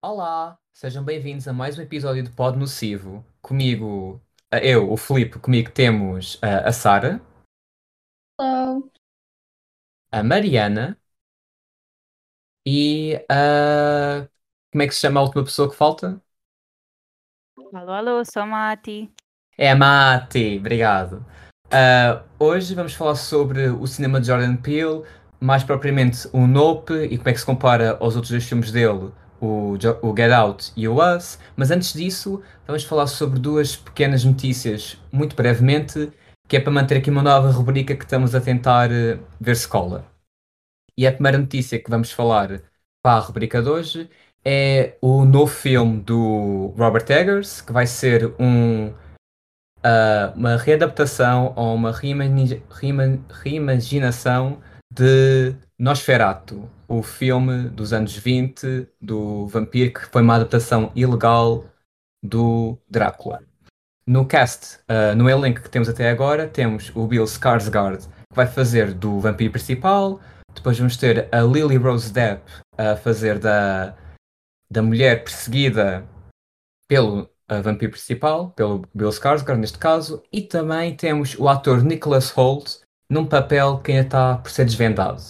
Olá, sejam bem-vindos a mais um episódio de Pod Nocivo. Comigo, eh, eu, o Filipe, comigo temos eh, a Sara, Hello. a Mariana e a. Como é que se chama a última pessoa que falta? Alô, alô, sou a Mati. É a Mati, obrigado. Ah, hoje vamos falar sobre o cinema de Jordan Peele, mais propriamente o Nope e como é que se compara aos outros dois filmes dele, o, o Get Out e o Us. Mas antes disso, vamos falar sobre duas pequenas notícias, muito brevemente, que é para manter aqui uma nova rubrica que estamos a tentar eh, ver se cola. E a primeira notícia que vamos falar para a rubrica de hoje é o novo filme do Robert Eggers, que vai ser um ah, uma readaptação ou uma reimaginação de Nosferatu, o filme dos anos 20 do vampiro que foi uma adaptação ilegal do Drácula. No cast, ah, no elenco que temos até agora, temos o Bill Skarsgård, que vai fazer do vampiro principal. Depois vamos ter a Lily Rose Depp a fazer da, da mulher perseguida pelo vampiro principal, pelo Bill Skarsgård neste caso, e também temos o ator Nicholas Holt num papel que ainda está por ser desvendado.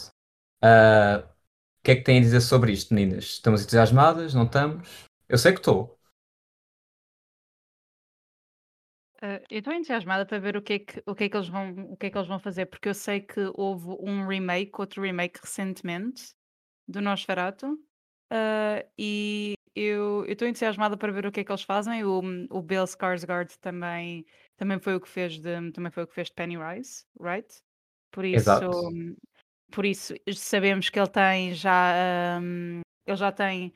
Uh, o que é que têm a dizer sobre isto, meninas? Estamos entusiasmadas? Não estamos? Eu sei que estou. Eh, eu estou entusiasmada para ver o que, é que, o, que é que eles vão, o que é que eles vão fazer, porque eu sei que houve um remake, outro remake recentemente, do Nosferatu, eh, e eu estou entusiasmada para ver o que é que eles fazem. O, o Bill Skarsgård também, também foi o que fez de, também foi o que fez de Pennywise, right? Por isso, Exato. por isso sabemos que ele tem já, hum, ele já tem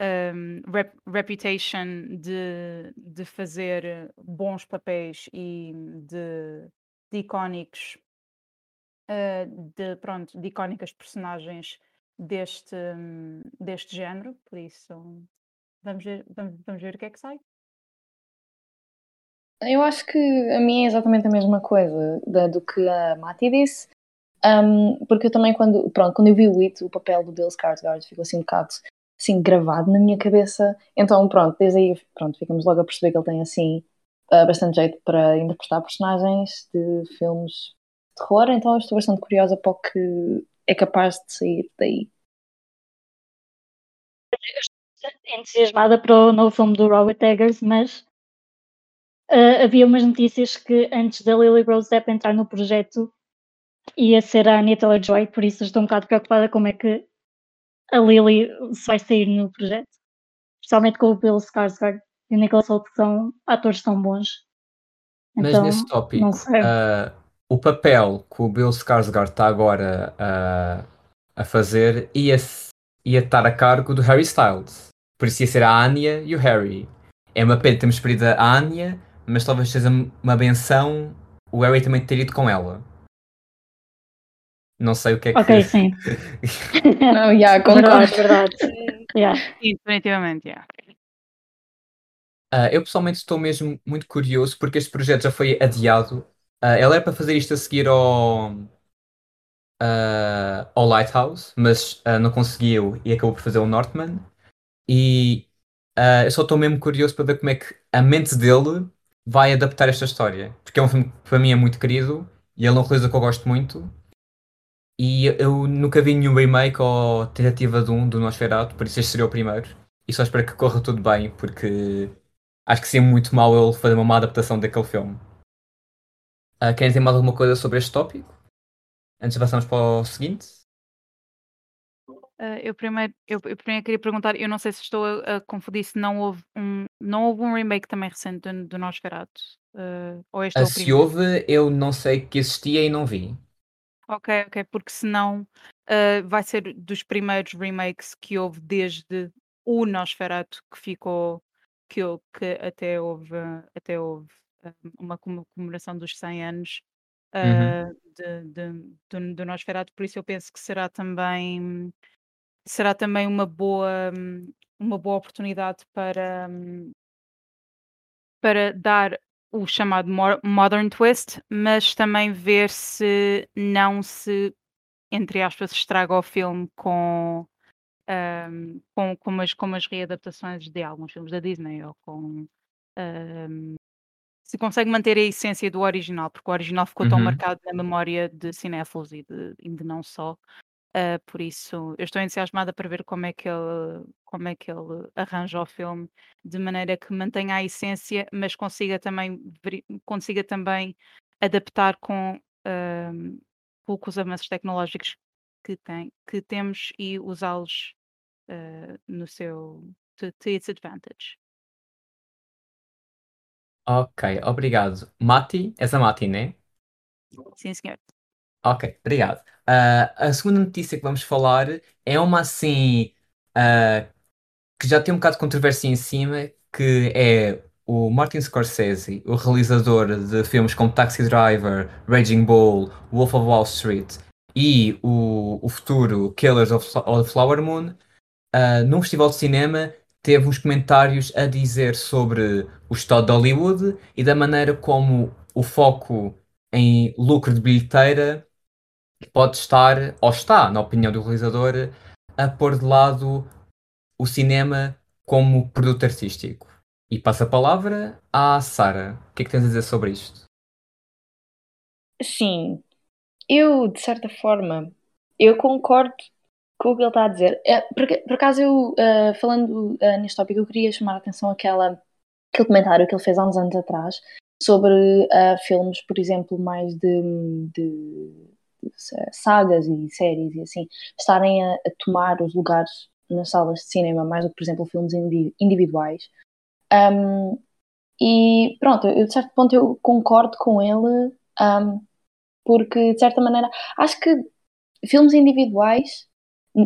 um, rep- reputation de, de fazer bons papéis e de, de icónicos uh, de, pronto, de icónicas personagens deste, hum, deste género, por isso vamos ver, vamos, vamos ver o que é que sai. Eu acho que a minha é exatamente a mesma coisa da- do que a Mati disse, Um, porque eu também quando, pronto, quando eu vi o It, o papel do Bill Skarsgård ficou assim um bocado assim gravado na minha cabeça, então pronto, desde aí pronto, ficamos logo a perceber que ele tem assim uh, bastante jeito para interpretar personagens de filmes de terror, então estou bastante curiosa para o que é capaz de sair daí. entusiasmada para o novo filme do Robert Eggers, mas ah, havia umas notícias que antes da Lily Rose Depp entrar no projeto ia ser a Anya Taylor-Joy, por isso estou um bocado preocupada como é que a Lily se vai sair no projeto. Especialmente com o Bill Skarsgård e o Nicholas Hoult, que são atores tão bons. Mas Então, nesse tópico, uh, o papel que o Bill Skarsgård está agora uh, a fazer ia, ia estar a cargo do Harry Styles. Por isso ia ser a Anya e o Harry. É uma pena termos perdido a Anya, mas talvez seja uma benção o Harry também ter ido com ela. Não sei o que é que. Ok, sim. Não, yeah, concordo. verdade. Yeah. Sim, definitivamente, yeah. Ah, eu pessoalmente estou mesmo muito curioso porque este projeto já foi adiado. Ah, ele era para fazer isto a seguir ao, ah, ao Lighthouse, mas ah, não conseguiu e acabou por fazer o Northman. E eu só estou mesmo curioso para ver como é que a mente dele vai adaptar esta história. Porque é um filme que para mim é muito querido e ele é um realizador que eu gosto muito. E eu nunca vi nenhum remake ou tentativa de um do Nosferatu, por isso este seria o primeiro. E só espero que corra tudo bem, porque acho que seria muito mal ele fazer uma má adaptação daquele filme. Ah, querem dizer mais alguma coisa sobre este tópico? Antes de avançarmos para o seguinte? Ah, eu, primeiro, eu, eu primeiro queria perguntar, eu não sei se estou a, a confundir se não houve um, não houve um remake também recente do, do Nosferatu. ah, ou este é Ah, o se primeiro? houve, eu não sei que existia e não vi. Ok, ok, porque senão ah, vai ser dos primeiros remakes que houve desde o Nosferatu que ficou, que, que até houve, até houve ah, uma comemoração dos 100 anos Uhum. ah, de, de- do, do Nosferatu, por isso eu penso que será também será também uma boa, uma boa oportunidade para, para dar o chamado mo- modern twist, mas também ver se não se, entre aspas, estraga o filme com, hum, com, com, as, com as readaptações de alguns filmes da Disney ou com. hum, se consegue manter a essência do original, porque o original ficou tão Uhum. marcado na memória de cinéfilos e de, e de não só. Uh, por isso, eu estou entusiasmada para ver como é que ele, como é que ele arranja o filme de maneira que mantenha a essência, mas consiga também, consiga também adaptar com, com os avanços tecnológicos que, tem, que temos e usá-los uh, no seu to, to its advantage. Ok, obrigado. Mati, és a Mati, né? Sim, senhor. Ok, obrigado. Ah, a segunda notícia que vamos falar é uma assim ah, que já tem um bocado de controvérsia em cima, que é o Martin Scorsese, o realizador de filmes como Taxi Driver, Raging Bull, Wolf of Wall Street e o, o futuro Killers of, of Flower Moon, ah, num festival de cinema teve uns comentários a dizer sobre o estado de Hollywood e da maneira como o foco em lucro de bilheteira pode estar, ou está, na opinião do realizador, a pôr de lado o cinema como produto artístico. E passa a palavra à Sara. O que é que tens a dizer sobre isto? Sim, eu, de certa forma, eu concordo com o que ele está a dizer. É, por, por acaso, eu, uh, falando uh, neste tópico, eu queria chamar a atenção àquela, aquele comentário que ele fez há uns anos atrás sobre uh, filmes, por exemplo, mais de, de, sagas e séries e assim, estarem a, a, tomar os lugares nas salas de cinema, mais do que, por exemplo, filmes individuais. Um, e pronto, eu, de certo ponto eu concordo com ele, um, porque de certa maneira acho que filmes individuais,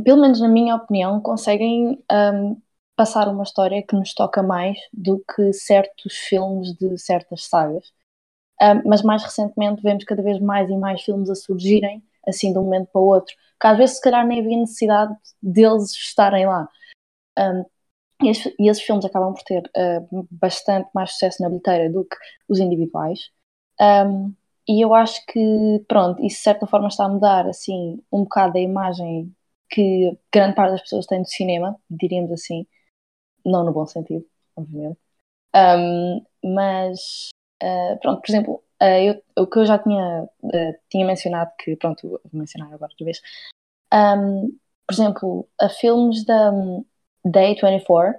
pelo menos na minha opinião, conseguem um, passar uma história que nos toca mais do que certos filmes de certas sagas. Um, mas mais recentemente vemos cada vez mais e mais filmes a surgirem assim de um momento para o outro, que às vezes se calhar nem havia necessidade deles estarem lá. Um, e, esses, e, esses, filmes acabam por ter uh, bastante mais sucesso na bilheteira do que os individuais. Um, e eu acho que, pronto, isso de certa forma está a mudar, assim, um bocado a imagem que grande parte das pessoas tem do cinema, diríamos assim, não no bom sentido, obviamente. Um, mas, uh, pronto, por exemplo, uh, eu, o que eu já tinha, uh, tinha mencionado, que, pronto, vou mencionar agora outra vez, um, por exemplo, a filmes da Day 24,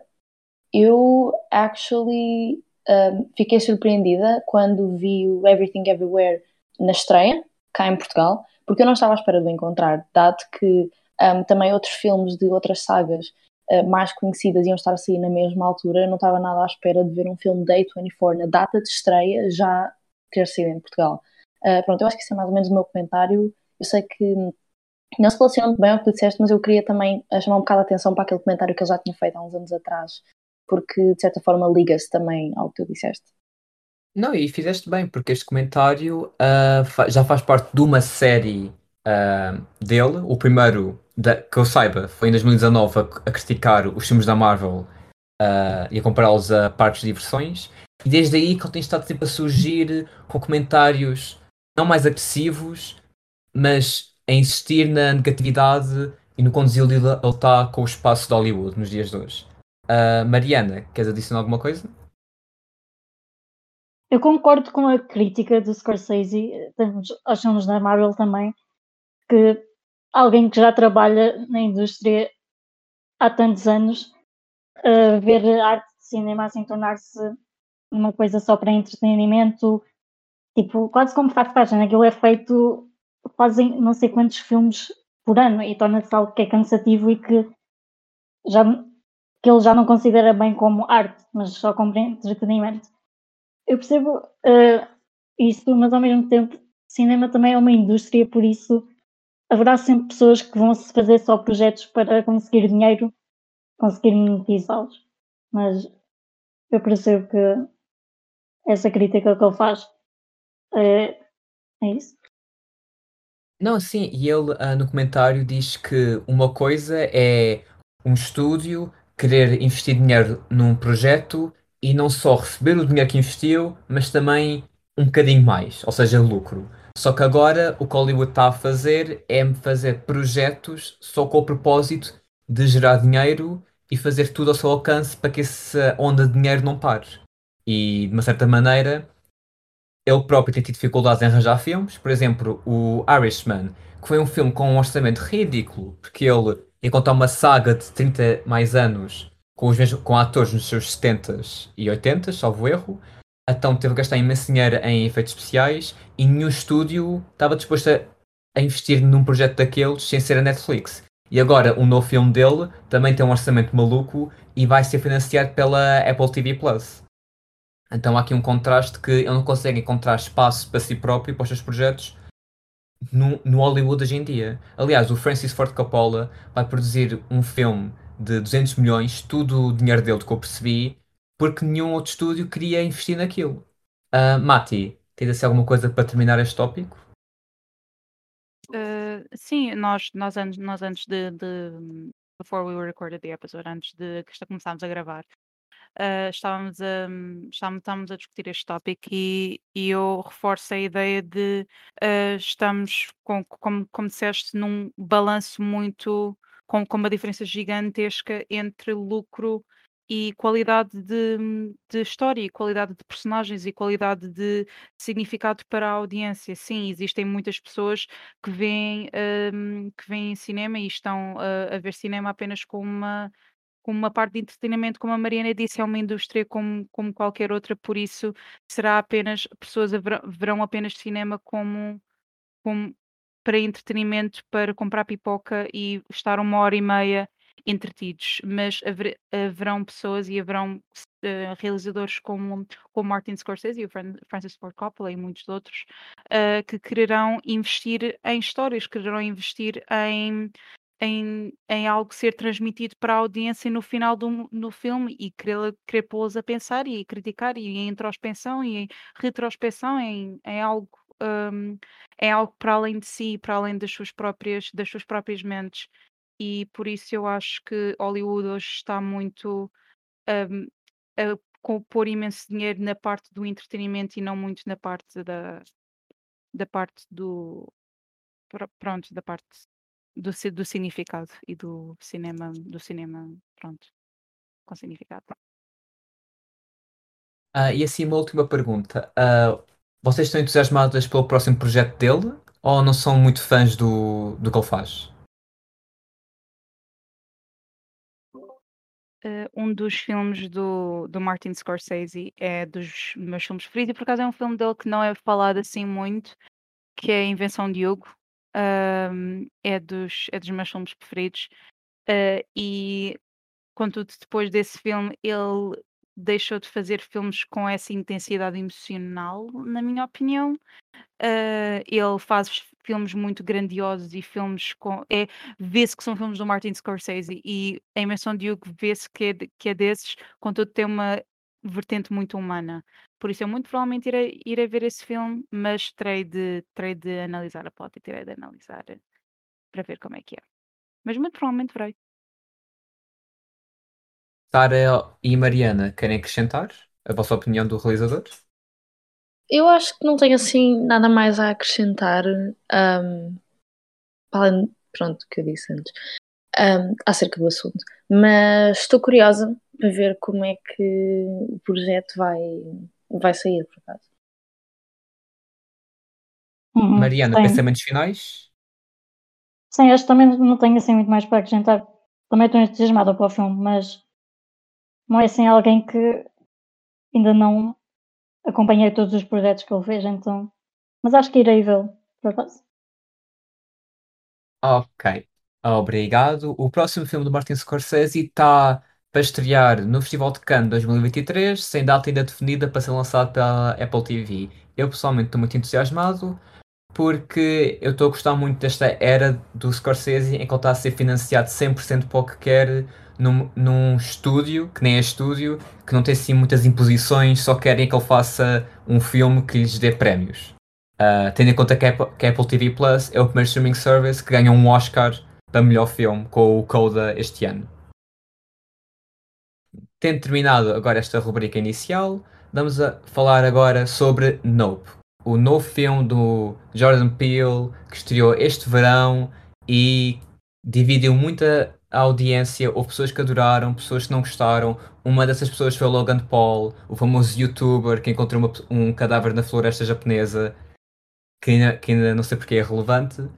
eu actually um, fiquei surpreendida quando vi o Everything Everywhere na estreia, cá em Portugal, porque eu não estava à espera de o encontrar, dado que um, também outros filmes de outras sagas mais conhecidas iam estar a sair na mesma altura, eu não estava nada à espera de ver um filme Day 24 na data de estreia já ter saído em Portugal. Uh, pronto, eu acho que isso é mais ou menos o meu comentário. Eu sei que não se relaciona muito bem ao que tu disseste, mas eu queria também chamar um bocado a atenção para aquele comentário que eu já tinha feito há uns anos atrás, porque de certa forma liga-se também ao que tu disseste. Não, e fizeste bem, porque este comentário uh, já faz parte de uma série uh, dele. O primeiro, da, que eu saiba, foi em 2019 a, a criticar os filmes da Marvel uh, e a compará-los a partes de diversões. E desde aí que ele tem estado sempre a surgir com comentários não mais agressivos, mas a insistir na negatividade e no desiludido ele está com o espaço de Hollywood nos dias de hoje. Uh, Mariana, queres adicionar alguma coisa? Eu concordo com a crítica do Scorsese, aos filmes da Marvel também, que alguém que já trabalha na indústria há tantos anos, uh, ver arte de cinema assim tornar-se uma coisa só para entretenimento, tipo, quase como faz página, aquilo é feito, fazem não sei quantos filmes por ano e torna-se algo que é cansativo e que já que ele já não considera bem como arte, mas só como entretenimento. Eu percebo uh, isso, mas ao mesmo tempo, cinema também é uma indústria, por isso haverá sempre pessoas que vão se fazer só projetos para conseguir dinheiro, conseguir monetizá-los. Mas eu percebo que essa crítica que ele faz é, é isso. Não, sim, e ele ah, no comentário diz que uma coisa é um estúdio querer investir dinheiro num projeto e não só receber o dinheiro que investiu, mas também um bocadinho mais, ou seja, lucro. Só que agora o que Hollywood está a fazer é fazer projetos só com o propósito de gerar dinheiro e fazer tudo ao seu alcance para que essa onda de dinheiro não pare. E de uma certa maneira ele próprio tem tido dificuldades em arranjar filmes. Por exemplo, o Irishman, que foi um filme com um orçamento ridículo, porque ele ia contar uma saga de 30 mais anos com, os mesmos, com atores nos seus 70s e 80s, salvo erro. Então teve que gastar imenso dinheiro em efeitos especiais e nenhum estúdio estava disposto a, a investir num projeto daqueles sem ser a Netflix. E agora, um novo filme dele também tem um orçamento maluco e vai ser financiado pela Apple TV Plus. Então há aqui um contraste que ele não consegue encontrar espaço para si próprio, para os seus projetos, no, no Hollywood hoje em dia. Aliás, o Francis Ford Coppola vai produzir um filme de 200 milhões, tudo o dinheiro dele, que eu percebi, porque nenhum outro estúdio queria investir naquilo. Uh, Mati, tens assim alguma coisa para terminar este tópico? Uh, sim, nós, nós antes, nós antes de, de before we recorded the episode, antes de que começámos a gravar, uh, estávamos, a, estávamos, estávamos a discutir este tópico e, e eu reforço a ideia de uh, estamos, com, como, como disseste, num balanço muito, com, com uma diferença gigantesca entre lucro e qualidade de, de história, e qualidade de personagens e qualidade de significado para a audiência. Sim, existem muitas pessoas que veem, um, que veem cinema e estão uh, a ver cinema apenas como uma como uma parte de entretenimento, como a Mariana disse, é uma indústria como, como qualquer outra, por isso será apenas, pessoas verão apenas cinema como, como para entretenimento, para comprar pipoca e estar uma hora e meia entretidos, mas haver, haverão pessoas e haverão uh, realizadores como, como Martin Scorsese e o Francis Ford Coppola e muitos outros uh, que quererão investir em histórias, quererão investir em em, em algo ser transmitido para a audiência no final do no filme e querer, querer pô-los a pensar e criticar e em introspecção e em retrospecção em, em algo um, é algo para além de si, para além das suas próprias das suas próprias mentes e por isso eu acho que Hollywood hoje está muito um, a pôr imenso dinheiro na parte do entretenimento e não muito na parte da da parte do pronto, da parte do, do significado e do cinema, do cinema, pronto, com significado. Ah, e assim, uma última pergunta. Ah, vocês estão entusiasmadas pelo próximo projeto dele ou não são muito fãs do, do que ele faz? Uh, um dos filmes do, do Martin Scorsese é dos meus filmes preferidos e por acaso é um filme dele que não é falado assim muito, que é Invenção de Hugo, é dos é dos meus filmes preferidos. Ah, e contudo, depois desse filme, ele deixou de fazer filmes com essa intensidade emocional, na minha opinião. Ah, ele faz filmes muito grandiosos e filmes com. É, vê-se que são filmes do Martin Scorsese e a Invenção de Hugo vê-se que é, que é desses, contudo, tem uma vertente muito humana. Por isso eu muito provavelmente irei, irei ver esse filme, mas terei de, terei de analisar a plot e terei de analisar para ver como é que é. Mas muito provavelmente verei. Sara e Mariana, querem acrescentar a vossa opinião do realizador? Eu acho que não tenho assim nada mais a acrescentar, um, além, pronto, que eu disse antes, um, acerca do assunto. Mas estou curiosa para ver como é que o projeto vai, vai sair, por acaso. Uhum, Mariana, sim. pensamentos finais? Sim, acho que também não tenho assim muito mais para acrescentar. Também estou entusiasmada para o filme, mas não é assim alguém que ainda não acompanhei todos os projetos que ele fez, então. Mas acho que irei vê-lo, por acaso. Ok, obrigado. O próximo filme do Martin Scorsese está para estrear no Festival de Cannes 2023, sem data ainda definida para ser lançado pela Apple TV. Eu pessoalmente estou muito entusiasmado porque eu estou a gostar muito desta era do Scorsese em que ele está a ser financiado 100% para o que quer num, num estúdio, que nem é estúdio, que não tem assim muitas imposições, só querem que ele faça um filme que lhes dê prémios. Uh, tendo em conta que Apple, que Apple TV Plus é o primeiro streaming service que ganha um Oscar para melhor filme com o Coda este ano. Tendo terminado agora esta rubrica inicial, vamos a falar agora sobre Nope, o novo filme do Jordan Peele que estreou este verão e dividiu muita audiência. Houve pessoas que adoraram, pessoas que não gostaram. Uma dessas pessoas foi o Logan Paul, o famoso youtuber que encontrou uma, um cadáver na floresta japonesa, que ainda, que ainda não sei porque é relevante.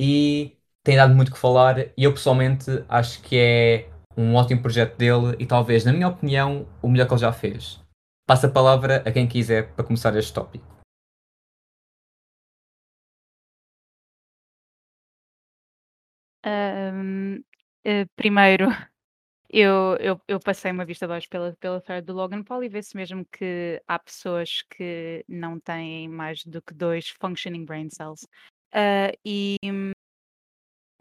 E tem dado muito que falar. E eu pessoalmente acho que é um ótimo projeto dele e talvez, na minha opinião, o melhor que ele já fez. Passo a palavra a quem quiser para começar este tópico. Ahm, eh, primeiro, eu, eu, eu passei uma vista de olhos pela, pela thread do Logan Paul e vê-se mesmo que há pessoas que não têm mais do que dois functioning brain cells. Ah, e,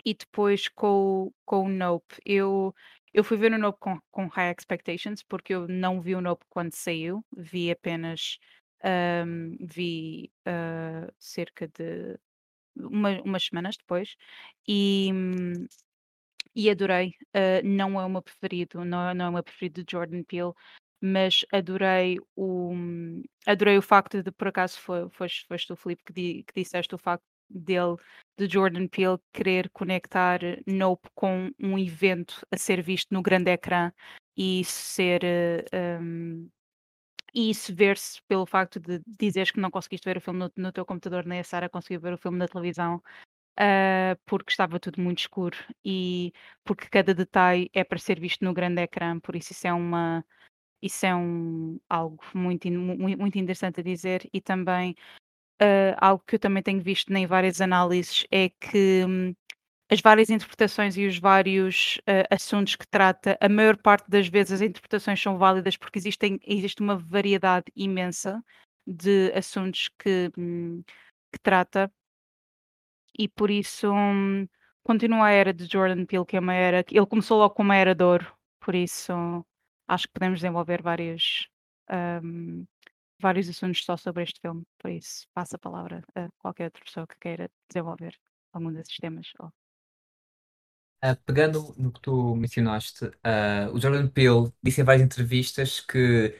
e depois com, o- com o Nope, eu, eu fui ver o Nope com, com high expectations, porque eu não vi o Nope quando saiu, vi apenas, ahm, vi ah, cerca de uma- umas semanas depois, e, hum, e adorei. Uh, não é o meu preferido, não é, não é o meu preferido de Jordan Peele, mas adorei o, adorei o facto de, por acaso, foi, foste, foste tu, Filipe, que, di, que disseste o facto dele, de Jordan Peele, querer conectar Nope com um evento a ser visto no grande ecrã e ser. uh, um, e isso ver-se pelo facto de dizeres que não conseguiste ver o filme no, no teu computador, nem a Sara conseguiu ver o filme na televisão, ah, porque estava tudo muito escuro e porque cada detalhe é para ser visto no grande ecrã, por isso isso é uma isso é um, algo muito, muito interessante a dizer. E também ah, algo que eu também tenho visto em várias análises é que hum, as várias interpretações e os vários ah, assuntos que trata, a maior parte das vezes as interpretações são válidas porque existem, existe uma variedade imensa de assuntos que, hum, que trata e por isso hum, continua a era de Jordan Peele, que é uma era. Ele começou logo com uma era de ouro, por isso acho que podemos desenvolver vários, hum, vários assuntos só sobre este filme. Por isso, passo a palavra a qualquer outra pessoa que queira desenvolver algum desses temas. ou- Uh, pegando no que tu mencionaste, uh, o Jordan Peele disse em várias entrevistas que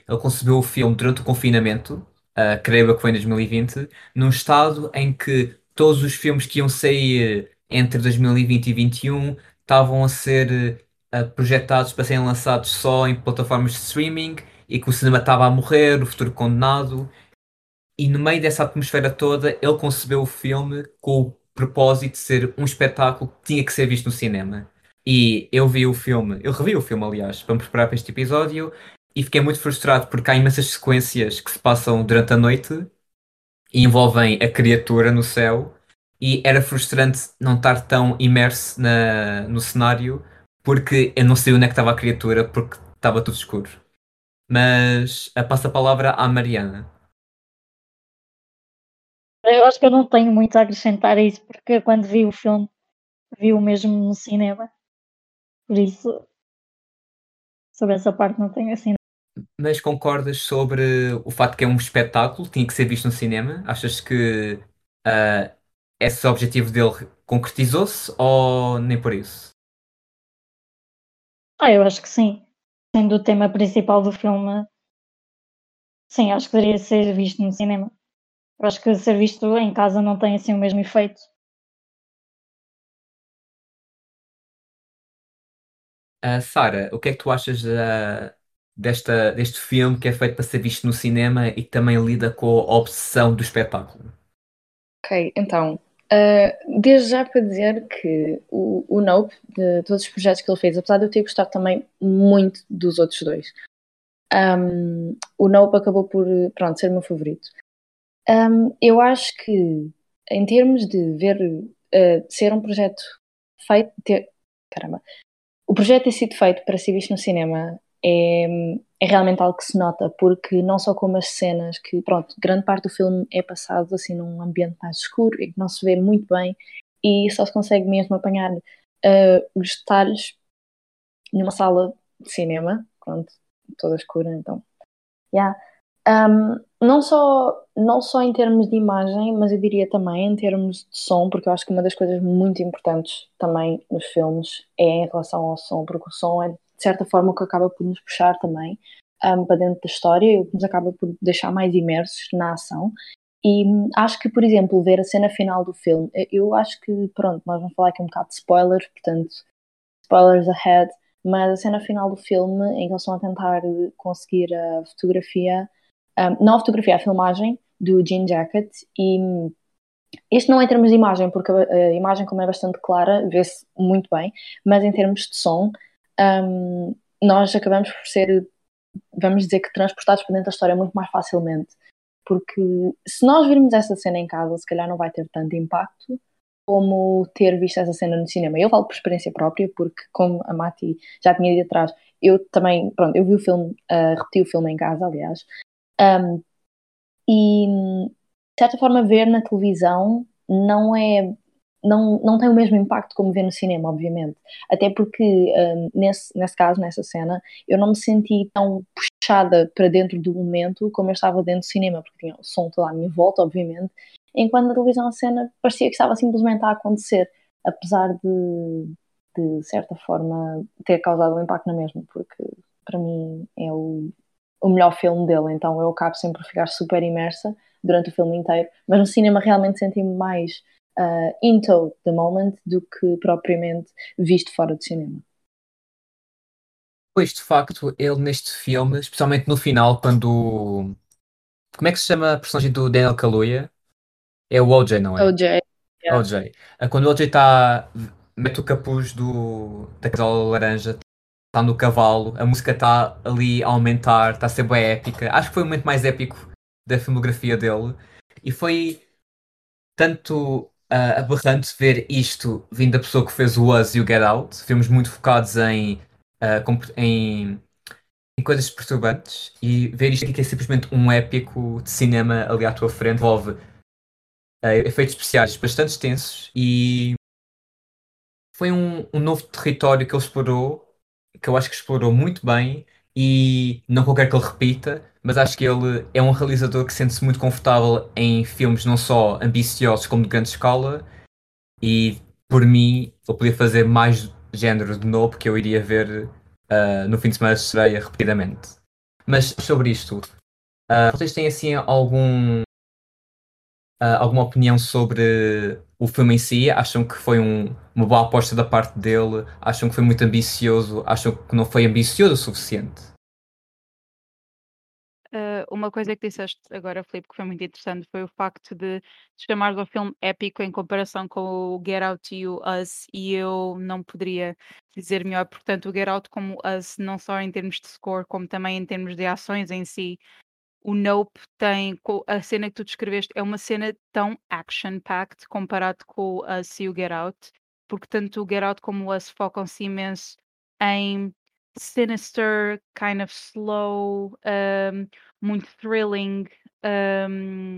ele concebeu o filme durante o confinamento, uh, creio eu que foi em 2020, num estado em que todos os filmes que iam sair entre 2020 e 2021 estavam a ser uh, projetados para serem lançados só em plataformas de streaming e que o cinema estava a morrer, o futuro condenado. E no meio dessa atmosfera toda, ele concebeu o filme com o propósito de ser um espetáculo que tinha que ser visto no cinema. E eu vi o filme, eu revi o filme, aliás, para me preparar para este episódio, e fiquei muito frustrado porque há imensas sequências que se passam durante a noite e envolvem a criatura no céu, e era frustrante não estar tão imerso na, no cenário porque eu não sei onde é que estava a criatura porque estava tudo escuro. Mas passo a palavra à Mariana. Eu acho que eu não tenho muito a acrescentar a isso, porque quando vi o filme, vi o mesmo no cinema. Por isso, sobre essa parte não tenho assim. Mas concordas sobre o facto que é um espetáculo, tinha que ser visto no cinema? Achas que ah, esse objetivo dele concretizou-se ou nem por isso? Ah, eu acho que sim. Sendo o tema principal do filme, sim, acho que deveria ser visto no cinema. Eu acho que ser visto em casa não tem assim o mesmo efeito. Ah, Sara, o que é que tu achas da- desta, deste filme que é feito para ser visto no cinema e que também lida com a obsessão do espetáculo? Ok, então, uh, desde já para dizer que o, o Nope, de todos os projetos que ele fez, apesar de eu ter gostado também muito dos outros dois, um, o Nope acabou por, pronto, ser o meu favorito. Um, eu acho que, em termos de ver, uh, ser um projeto feito, ter, caramba, o projeto ter sido feito para ser visto no cinema é, é realmente algo que se nota, porque não só como as cenas, que pronto, grande parte do filme é passado assim num ambiente mais escuro e que não se vê muito bem e só se consegue mesmo apanhar uh, os detalhes numa sala de cinema, pronto, toda escura, então, yeah. Um, não só, não só em termos de imagem, mas eu diria também em termos de som, porque eu acho que uma das coisas muito importantes também nos filmes é em relação ao som, porque o som é de certa forma o que acaba por nos puxar também um, para dentro da história e o que nos acaba por deixar mais imersos na ação. E acho que, por exemplo, ver a cena final do filme, eu acho que, pronto, nós vamos falar aqui um bocado de spoilers, portanto, spoilers ahead, mas a cena final do filme, em que eles estão a tentar conseguir a fotografia um, não a fotografia, a filmagem do Jean Jacket e este não é em termos de imagem, porque a, imagem como é bastante clara, vê-se muito bem, mas em termos de som, um, nós acabamos por ser, vamos dizer que transportados para dentro da história muito mais facilmente, porque se nós virmos essa cena em casa, se calhar não vai ter tanto impacto como ter visto essa cena no cinema. Eu falo por experiência própria, porque como a Mati já tinha ido atrás, eu também, pronto, eu vi o filme, uh, repeti o filme em casa, aliás, um, e, de certa forma, ver na televisão não é. Não, não tem o mesmo impacto como ver no cinema, obviamente. Até porque, um, nesse, nesse caso, nessa cena, eu não me senti tão puxada para dentro do momento como eu estava dentro do cinema, porque tinha o som todo à minha volta, obviamente, enquanto na televisão a cena parecia que estava simplesmente a acontecer, apesar de, de certa forma, ter causado um impacto na mesma, porque para mim é o, o melhor filme dele, então eu acabo sempre por ficar super imersa durante o filme inteiro, mas no cinema realmente senti-me mais uh, into the moment do que propriamente visto fora do cinema. Pois, de facto, ele neste filme, especialmente no final, quando. Como é que se chama a personagem do Daniel Kaluuya? É o OJ, não é? OJ. Yeah. OJ. Ah, quando o OJ está. mete o capuz do, da camisola laranja, está no cavalo, a música está ali a aumentar, está a ser bem épica. Acho que foi o momento mais épico da filmografia dele. E foi tanto uh, aberrante ver isto vindo da pessoa que fez o Us e o Get Out, filmes muito focados em, uh, em, em, coisas perturbantes, e ver isto aqui que é simplesmente um épico de cinema ali à tua frente, envolve uh, efeitos especiais bastante extensos e foi um, um novo território que ele explorou que eu acho que explorou muito bem e não quero que ele repita, mas acho que ele é um realizador que sente-se muito confortável em filmes não só ambiciosos como de grande escala e por mim ele podia fazer mais género de novo que eu iria ver uh, no fim de semana de estreia repetidamente. Mas sobre isto, uh, vocês têm assim algum uh, alguma opinião sobre o filme em si? Acham que foi um, uma boa aposta da parte dele? Acham que foi muito ambicioso? Acham que não foi ambicioso o suficiente? Uh, uma coisa que disseste agora, Filipe, que foi muito interessante, foi o facto de chamar o filme épico em comparação com o Get Out e o Us, e eu não poderia dizer melhor. Portanto, o Get Out como Us, não só em termos de score, como também em termos de ações em si, o Nope tem a cena que tu descreveste é uma cena tão action-packed comparado com o Us e o Get Out, porque tanto o Get Out como o Us focam-se imenso em sinister, kind of slow, um, muito thrilling um,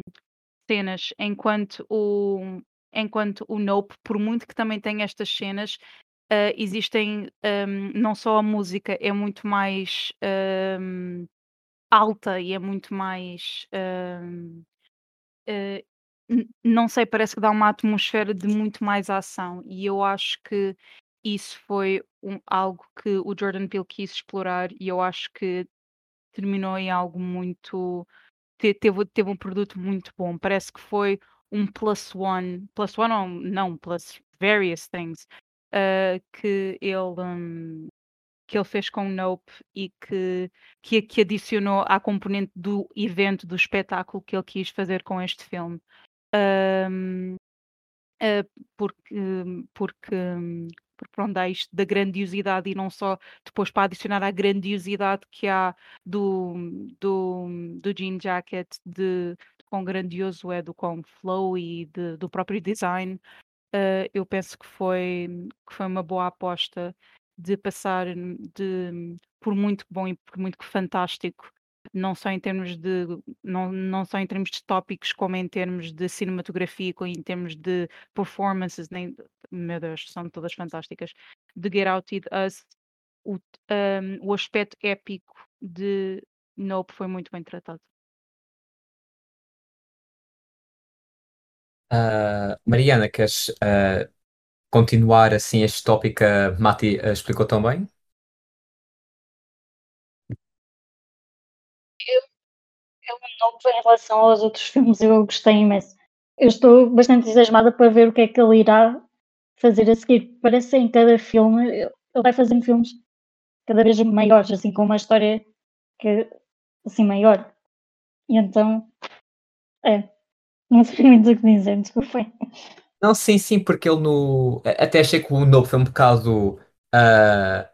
cenas, enquanto o, enquanto o Nope, por muito que também tenha estas cenas, uh, existem um, não só a música, é muito mais um, alta e é muito mais. hum, eh, não sei, parece que dá uma atmosfera de muito mais ação, e eu acho que isso foi um- algo que o Jordan Peele quis explorar, e eu acho que terminou em algo muito. te- Teve, teve um produto muito bom. Parece que foi um plus one, plus one não, plus various things, uh, que ele. hum, que ele fez com Nope e que, que, que adicionou à componente do evento, do espetáculo que ele quis fazer com este filme. Um, uh, eh, porque, porque, porque pronto, há isto da grandiosidade e não só depois para adicionar à grandiosidade que há do, do, do jean jacket, de, de quão grandioso é, do quão flow e de, do próprio design. Uh, eu penso que foi, que foi uma boa aposta de passar hum, de, por muito bom e por muito fantástico, não só em termos de não, não só em termos de tópicos, como em termos de cinematografia, como em termos de performances, nem, meu Deus, são todas fantásticas. De Get Out It Us, o, um, o aspecto épico de Nope foi muito bem tratado. Uh, Mariana, queres uh, continuar assim este tópico que a Mati ah, explicou tão bem? Um novo em relação aos outros filmes, eu gostei imenso. Eu estou bastante entusiasmada para ver o que é que ele irá fazer a seguir. Parece que em cada filme ele vai fazendo filmes cada vez maiores, assim, com uma história que assim maior. E então, é, não sei muito o que dizer, desculpem. Não, sim, sim, porque ele no. Até achei que o novo foi um bocado. ah,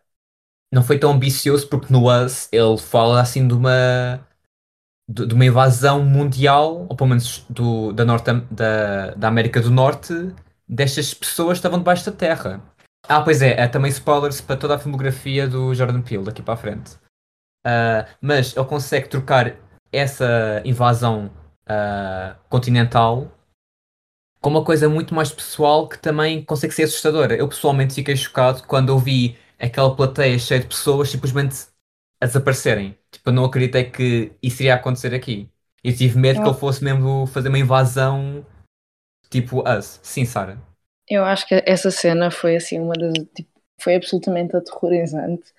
não foi tão ambicioso, porque no Us ele fala assim de uma. de, de uma invasão mundial, ou pelo menos do, da, Norte, da, da América do Norte, destas pessoas que estavam debaixo da terra. Ah, pois é, é também spoilers para toda a filmografia do Jordan Peele daqui para a frente. Ah, mas ele consegue trocar essa invasão ah, continental com uma coisa muito mais pessoal que também consegue ser assustadora. Eu pessoalmente fiquei chocado quando eu vi aquela plateia cheia de pessoas simplesmente a desaparecerem. Tipo, eu não acreditei que isso iria acontecer aqui. Eu tive medo que Eu- ele fosse mesmo fazer uma invasão tipo Us. Sim, Sara. Eu acho que essa cena foi assim uma das tipo, foi absolutamente aterrorizante.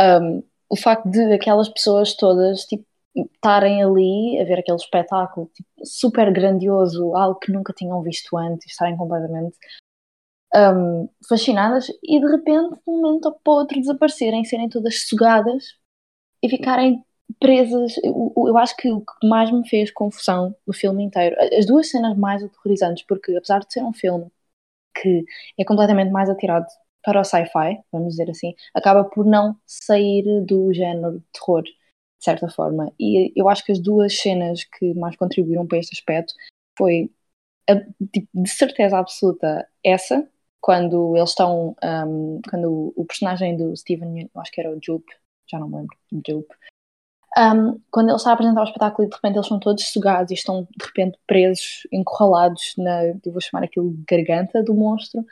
Um, o facto de aquelas pessoas todas tipo estarem ali a ver aquele espetáculo tipo, super grandioso, algo que nunca tinham visto antes, estarem completamente um, fascinadas e de repente, de um momento para outro, desaparecerem, serem todas sugadas e ficarem presas. Eu, eu acho que o que mais me fez confusão no filme inteiro, as duas cenas mais aterrorizantes, porque apesar de ser um filme que é completamente mais atirado para o sci-fi, vamos dizer assim, acaba por não sair do género de terror, de certa forma. E eu acho que as duas cenas que mais contribuíram para este aspecto foi, a- tipo, de certeza absoluta, essa, quando eles estão, um, quando o, personagem do Steven, acho que era o Jupe, já não me lembro, Jupe, um, quando ele está a apresentar o espetáculo e de repente eles são todos sugados e estão de repente presos, encurralados na, eu vou chamar aquilo de garganta do monstro,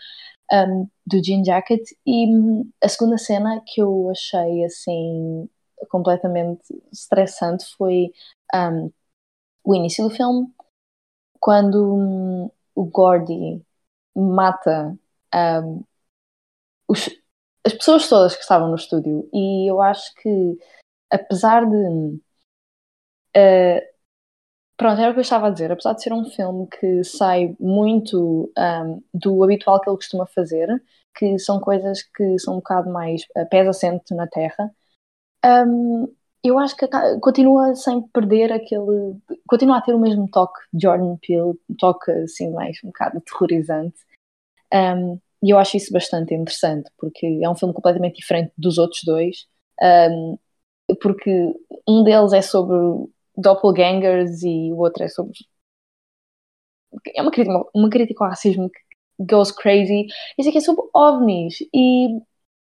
um, do Jean Jacket. E hum, a segunda cena que eu achei assim completamente estressante foi um, o início do filme, quando hum, o Gordy mata um, os- as pessoas todas que estavam no estúdio. E eu acho que apesar de. eh, pronto, era o que eu estava a dizer. Apesar de ser um filme que sai muito ahm, do habitual que ele costuma fazer, que são coisas que são um bocado mais a pés assente na terra, ahm, eu acho que continua sem perder aquele. continua a ter o mesmo toque de Jordan Peele, um toque assim mais um bocado aterrorizante. Ahm, e eu acho isso bastante interessante, porque é um filme completamente diferente dos outros dois. Ahm, porque um deles é sobre doppelgangers e o outro é sobre. É uma crítica, uma crítica ao racismo que goes crazy. Esse aqui é sobre ovnis e,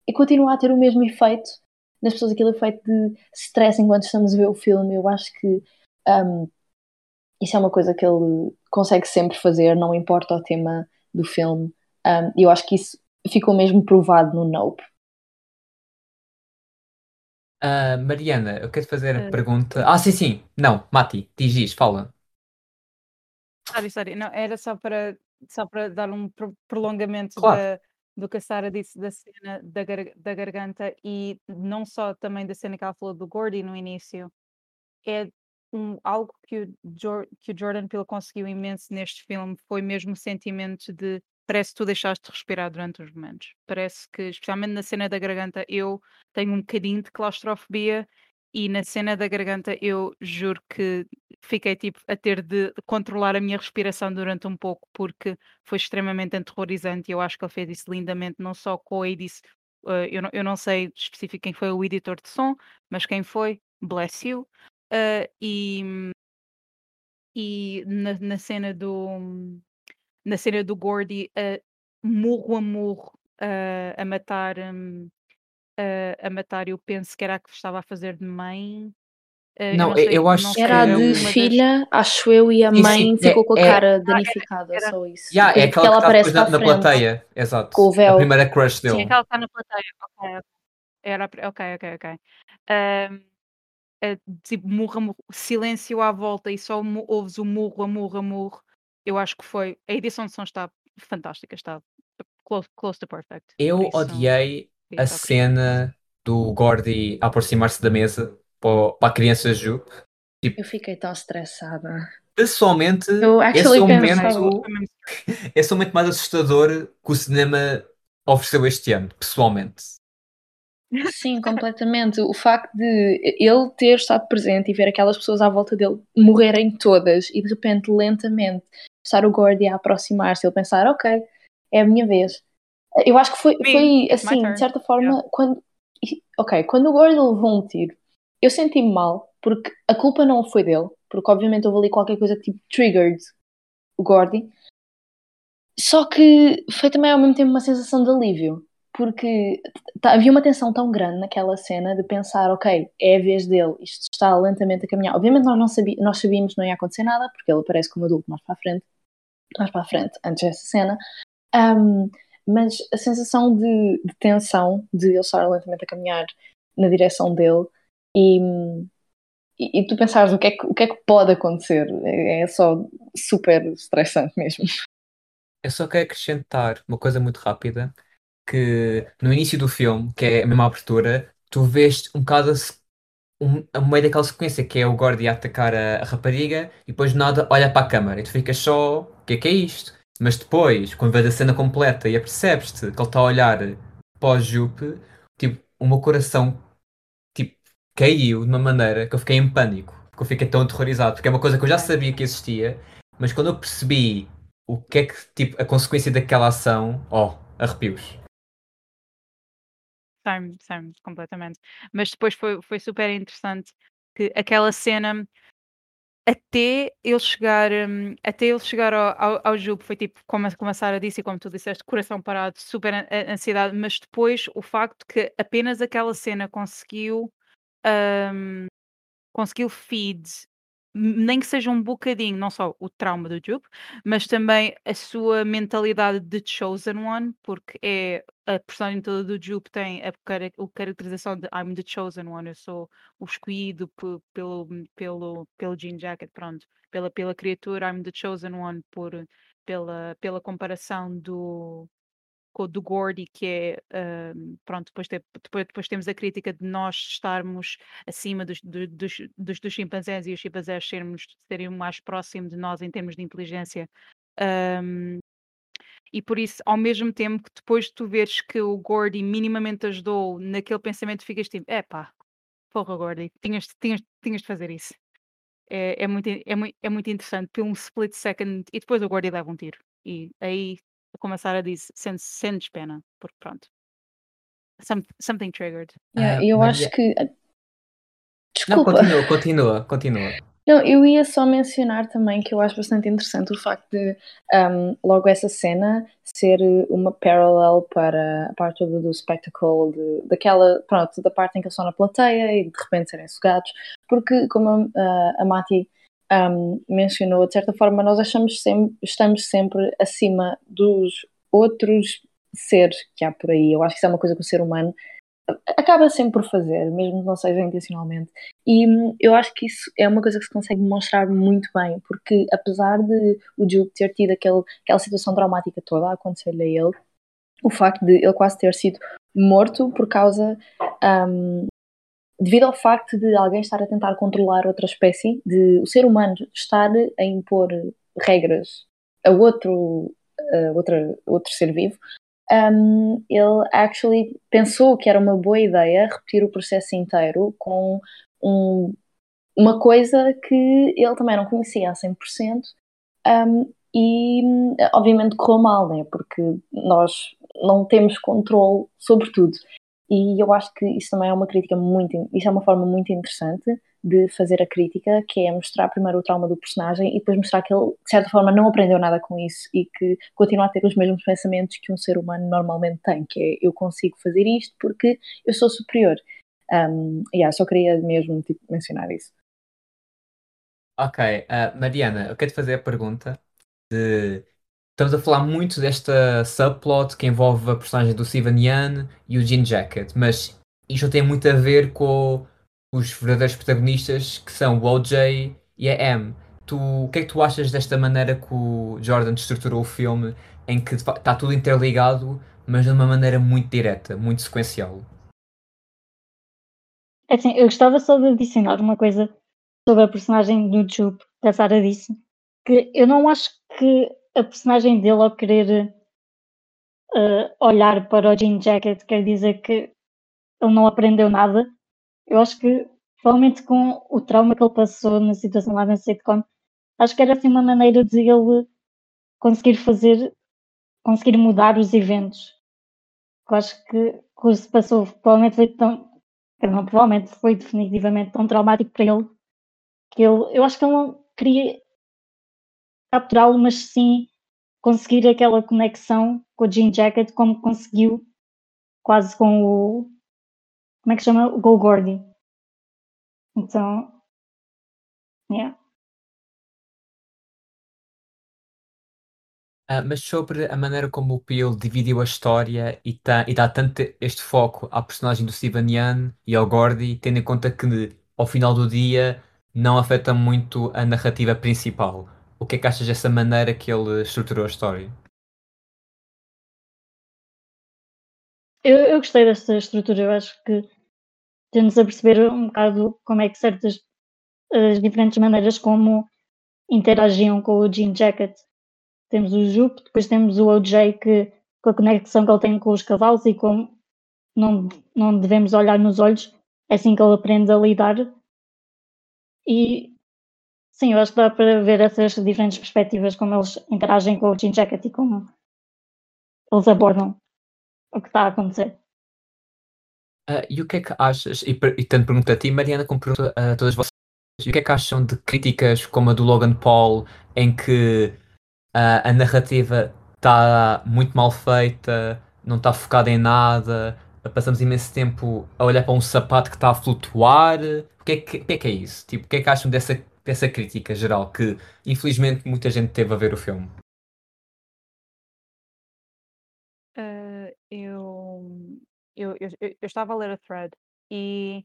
e continua a ter o mesmo efeito nas pessoas, aquele efeito de stress enquanto estamos a ver o filme. Eu acho que um, isso é uma coisa que ele consegue sempre fazer, não importa o tema do filme. Um, E eu acho que isso ficou mesmo provado no Nope. Ah, Mariana, eu quero fazer a Ah. pergunta. Ah, sim, sim. Não, Mati, diz, diz, fala. Sorry, sorry. Não, era só para, só para dar um pro- prolongamento Claro. da- do que a Sara disse da cena da, gar- da garganta e não só também da cena que ela falou do Gordy no início. É um, algo que o, que o Jordan Peele conseguiu imenso neste filme foi mesmo o sentimento de parece que tu deixaste de respirar durante os momentos. Parece que, especialmente na cena da garganta, eu tenho um bocadinho de claustrofobia e na cena da garganta eu juro que fiquei tipo a ter de controlar a minha respiração durante um pouco porque foi extremamente aterrorizante e eu acho que ele fez isso lindamente, não só com a Edis, eh, eu, não, eu não sei específico quem foi o editor de som, mas quem foi, bless you. Eh, e e na, na cena do na cena do Gordy, eh, murro a murro eh, a matar hum, eh, a matar, eu penso que era a que estava a fazer de mãe. Eh, Não, não eu- sei, eu acho não que- Era a É de uma das- filha, acho eu, e a Sim, mãe sim, ficou é- com a é- cara danificada, era- só isso. Yeah, é Porque aquela ela que está aparece na, na plateia. Exato. com o véu. A primeira crush Sim, dele. aquela que está na plateia. Ok, ok. Era, ok, ok, ok. Tipo, murro, a murro, silêncio à volta e só mu- ouves o murro, a murro, a murro. eu acho que foi. A edição de som está fantástica, está close, close to perfect. Eu odiei sim, a perfeito. cena do Gordy a aproximar-se da mesa para, a criança Ju. Eu fiquei tão estressada. Pessoalmente, Eu esse é o momento, esse é o momento mais assustador que o cinema ofereceu este ano, pessoalmente. Sim, completamente. O facto de ele ter estado presente e ver aquelas pessoas à volta dele morrerem todas e de repente, lentamente, estar o Gordy a aproximar-se, ele pensar, ok, é a minha vez. Eu acho que foi, Me, foi assim, de certa forma, quando. Ok, quando o Gordy levou um tiro, eu senti-me mal, porque a culpa não foi dele, porque obviamente houve ali qualquer coisa que tipo triggered o Gordy. Só que foi também ao mesmo tempo uma sensação de alívio, porque tá- havia uma tensão tão grande naquela cena de pensar, ok, é a vez dele, isto está lentamente a caminhar. Obviamente nós não sabí nós sabíamos que não ia acontecer nada, porque ele aparece como adulto mais para a frente, mais para a frente, antes dessa cena. Ahm, mas a sensação de, de tensão, de ele estar lentamente a caminhar na direção dele e, e, e tu pensares o que, é que, o que é que pode acontecer, é, é só super estressante mesmo. Eu só quero acrescentar uma coisa muito rápida, que no início do filme, que é a mesma abertura, tu vês um bocado a, a meio daquela sequência que é o Gordy a atacar a, a rapariga e depois de nada olha para a câmara e tu ficas só, o que é que é isto? Mas depois, quando vês a cena completa e apercebes-te que ele está a olhar para o Jupe, tipo, o meu coração tipo, caiu de uma maneira que eu fiquei em pânico, que eu fiquei tão aterrorizado, porque é uma coisa que eu já sabia que existia, mas quando eu percebi o que é que, tipo, a consequência daquela ação, oh, arrepios. Same, completamente. Mas depois foi, foi super interessante que aquela cena, até ele chegar, hum, até ele chegar ao, ao, ao foi tipo, como, como a Sara disse e como tu disseste, coração parado, super ansiedade, mas depois o facto que apenas aquela cena conseguiu, hum, conseguiu feed, nem que seja um bocadinho, não só o trauma do Jupe, mas também a sua mentalidade de chosen one, porque é a personagem toda do Jupe tem a, a caracterização de I'm the chosen one, eu sou o escolhido pe- pelo, pelo, pelo Jean Jacket, pronto, pela, pela criatura, I'm the chosen one, por, pela, pela comparação do, co- do Gordy, que é, ahm, pronto, depois, te- depois, depois temos a crítica de nós estarmos acima dos, do- dos, dos, dos chimpanzés e os chimpanzés sermos, serem o mais próximo de nós em termos de inteligência. Ahm, e por isso, ao mesmo tempo que depois de tu veres que o Gordy minimamente ajudou naquele pensamento, ficas tipo, epá, porra Gordy, tinhas, tinhas, tinhas de fazer isso. É, é, muito, é, muito, é muito interessante, por um split second, e depois o Gordy leva um tiro. E aí, como a Sara disse, sentes, sentes pena, porque pronto. Some, something triggered. Yeah, Ah, eu Maria- acho que. Não, Desculpa. continua, continua, continua. Não, eu ia só mencionar também que eu acho bastante interessante o facto de um, logo essa cena ser uma parallel para a parte toda do spectacle, de, daquela, pronto, da parte em que eles estão na plateia e de repente serem sugados, porque como a, a Mati um, mencionou, de certa forma nós achamos sempre, estamos sempre acima dos outros seres que há por aí. Eu acho que isso é uma coisa que o ser humano acaba sempre por fazer, mesmo que não seja intencionalmente. E hum, eu acho que isso é uma coisa que se consegue demonstrar muito bem, porque apesar de o Juke ter tido aquele, aquela situação traumática toda a acontecer-lhe a ele, o facto de ele quase ter sido morto por causa. hum, devido ao facto de alguém estar a tentar controlar outra espécie, de o ser humano estar a impor regras a outro, a outra, outro ser vivo, um, ele actually pensou que era uma boa ideia repetir o processo inteiro com um- uma coisa que ele também não conhecia a 100%, um, e obviamente correu mal, né? porque nós não temos controle sobre tudo. E eu acho que isso também é uma crítica muito, isso é uma forma muito interessante de fazer a crítica, que é mostrar primeiro o trauma do personagem e depois mostrar que ele, de certa forma, não aprendeu nada com isso e que continua a ter os mesmos pensamentos que um ser humano normalmente tem, que é eu consigo fazer isto porque eu sou superior. Um, yeah, só queria mesmo tipo, mencionar isso. Ok, ah, Mariana, eu quero te fazer a pergunta de... Estamos a falar muito desta subplot que envolve a personagem do Steven Yeun e o Jean Jacket, mas isto tem muito a ver com os verdadeiros protagonistas que são o OJ e a M. tu, o que é que tu achas desta maneira que o Jordan estruturou o filme, em que está tudo interligado, mas de uma maneira muito direta, muito sequencial? É assim, eu gostava só de adicionar uma coisa sobre a personagem do Jupe, que a Sara disse, que eu não acho que a personagem dele, ao querer uh, olhar para o Jean Jacket, quer dizer que ele não aprendeu nada. Eu acho que, provavelmente com o trauma que ele passou na situação lá na sitcom, acho que era assim uma maneira de ele conseguir fazer, conseguir mudar os eventos. Eu acho que o que se passou provavelmente foi tão, não, provavelmente foi definitivamente tão traumático para ele que ele, eu acho que ele não queria capturá-lo, mas sim conseguir aquela conexão com o Jean Jacket como conseguiu quase com o como é que chama? O Go Gordy. Então, yeah. Uh, mas sobre a maneira como o Peele dividiu a história e, tá, e dá tanto este foco à personagem do Steven Yeun e ao Gordy, tendo em conta que ao final do dia não afeta muito a narrativa principal. O que é que achas dessa maneira que ele estruturou a história? Eu, eu gostei desta estrutura, eu acho que temos a perceber um bocado como é que certas as diferentes maneiras como interagiam com o Jean Jacket. Temos o Jupe, depois temos o OJ que com a conexão que ele tem com os cavalos e como não, não devemos olhar nos olhos, é assim que ele aprende a lidar. E sim, eu acho que dá para ver essas diferentes perspectivas, como eles interagem com o Jean Jacket e como eles abordam o que está a acontecer. Uh, e o que é que achas, e, e tanto pergunto a ti, Mariana, como pergunto a todas vocês, e o que é que acham de críticas como a do Logan Paul, em que uh, a narrativa está muito mal feita, não está focada em nada, passamos imenso tempo a olhar para um sapato que está a flutuar. O que é que, o que, é, que é isso? Tipo, o que é que acham dessa, dessa crítica geral que infelizmente muita gente teve a ver o filme? Uh, eu, eu, eu, eu estava a ler a thread e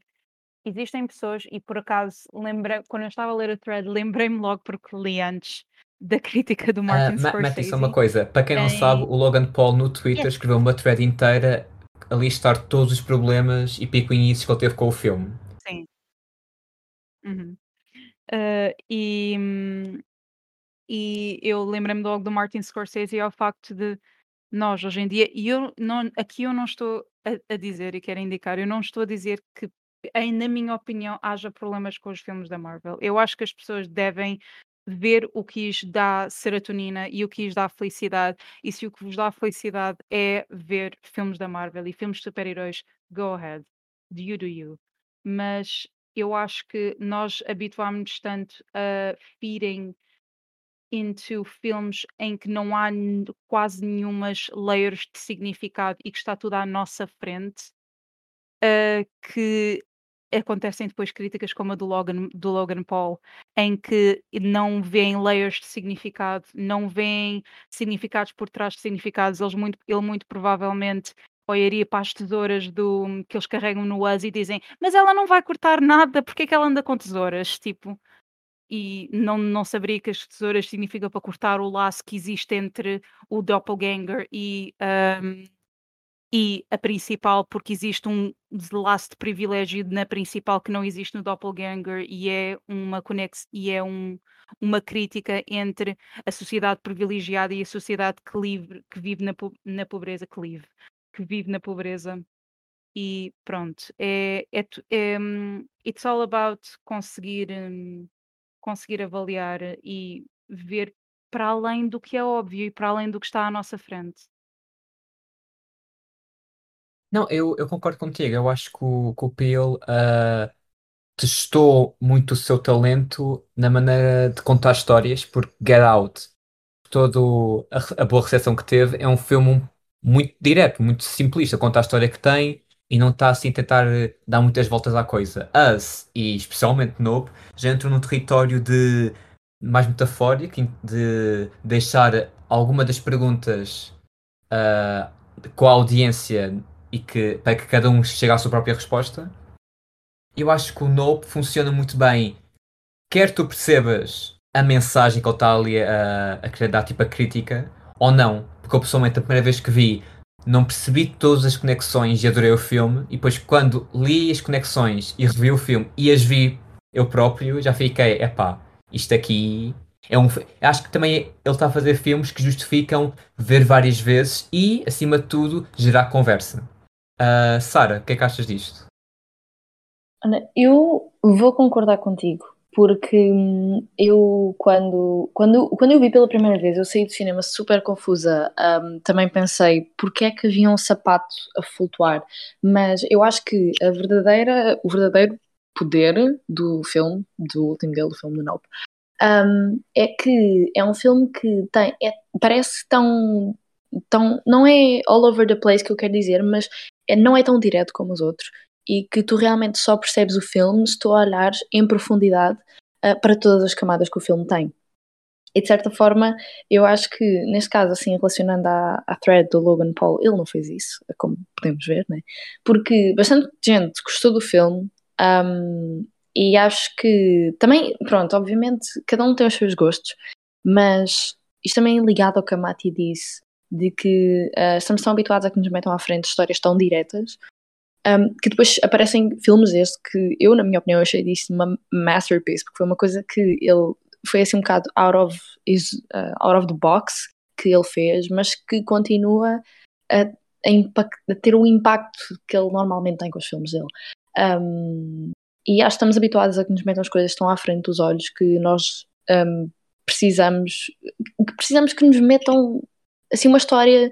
existem pessoas, e por acaso, lembra, quando eu estava a ler a thread, lembrei-me logo porque li antes da crítica do Martin uh, Scorsese. Mete só uma coisa, para quem não em... sabe, o Logan Paul no Twitter yes. escreveu uma thread inteira a listar todos os problemas e picuinhices que ele teve com o filme. Sim. Uhum. Uh, e, e eu lembrei-me logo do Martin Scorsese e ao facto de nós hoje em dia, e eu não, aqui eu não estou a, a dizer e quero indicar, eu não estou a dizer que, em, na minha opinião, haja problemas com os filmes da Marvel. Eu acho que as pessoas devem ver o que lhes dá serotonina e o que lhes dá felicidade. E se o que vos dá felicidade é ver filmes da Marvel e filmes de super-heróis, go ahead, do you do you. Mas eu acho que nós habituámos-nos tanto a feeding into filmes em que não há quase nenhumas layers de significado e que está tudo à nossa frente, uh, que acontecem depois críticas como a do Logan, do Logan Paul, em que não veem layers de significado, não veem significados por trás de significados. Eles muito, ele muito provavelmente olharia para as tesouras do, que eles carregam no US e dizem, mas ela não vai cortar nada, porque é que ela anda com tesouras? Tipo, e não, não saberia que as tesouras significam para cortar o laço que existe entre o doppelganger e, um, e a principal, porque existe um laço de privilégio na principal que não existe no doppelganger e é uma conex e é um, uma crítica entre a sociedade privilegiada e a sociedade que, livre, que vive na, na pobreza, que, livre, que vive na pobreza. E pronto, é, é, é, um, it's all about conseguir um, conseguir avaliar e ver para além do que é óbvio e para além do que está à nossa frente. Não, eu, eu concordo contigo. Eu acho que o, que o Peele uh, testou muito o seu talento na maneira de contar histórias, porque Get Out, toda a, a boa recepção que teve, é um filme muito direto, muito simplista, conta a história que tem e não está assim a tentar dar muitas voltas à coisa. Us, e especialmente Nope, já entram num território de mais metafórico, de deixar alguma das perguntas uh, com a audiência e que, para que cada um chegue à sua própria resposta. Eu acho que o Nope funciona muito bem, quer tu percebas a mensagem que ele está ali a, a querer dar, tipo a crítica, ou não. Porque eu pessoalmente, a primeira vez que vi, não percebi todas as conexões e adorei o filme. E depois, quando li as conexões e revi o filme e as vi eu próprio, já fiquei, epá, isto aqui é um. Acho que também ele está a fazer filmes que justificam ver várias vezes e, acima de tudo, gerar conversa. Uh, Sara, o que é que achas disto? Ana, eu vou concordar contigo, porque hum, eu, quando, quando, quando eu vi pela primeira vez, eu saí do cinema super confusa. hum, também pensei, porque é que havia um sapato a flutuar? Mas eu acho que a verdadeira, o verdadeiro poder do filme, do último dele, do filme do Nope, hum, é que é um filme que tem, é- parece tão, tão, não é all over the place que eu quero dizer, mas é- não é tão direto como os outros e que tu realmente só percebes o filme se tu olhares em profundidade ah, para todas as camadas que o filme tem. E de certa forma, eu acho que, neste caso, assim, relacionando à, à thread do Logan Paul, ele não fez isso, como podemos ver, né? Porque bastante gente gostou do filme ahm, e acho que também, pronto, obviamente, cada um tem os seus gostos, mas isto também é ligado ao que a Mati disse, de que ah, estamos tão habituados a que nos metam à frente histórias tão diretas um, que depois aparecem filmes este que eu, na minha opinião, achei disso uma masterpiece, porque foi uma coisa que ele foi assim um bocado out of, uh, out of the box que ele fez, mas que continua a, a, impact, a ter o impacto que ele normalmente tem com os filmes dele. Um, e acho que estamos habituados a que nos metam as coisas tão à frente dos olhos que nós um, precisamos que precisamos que nos metam assim uma história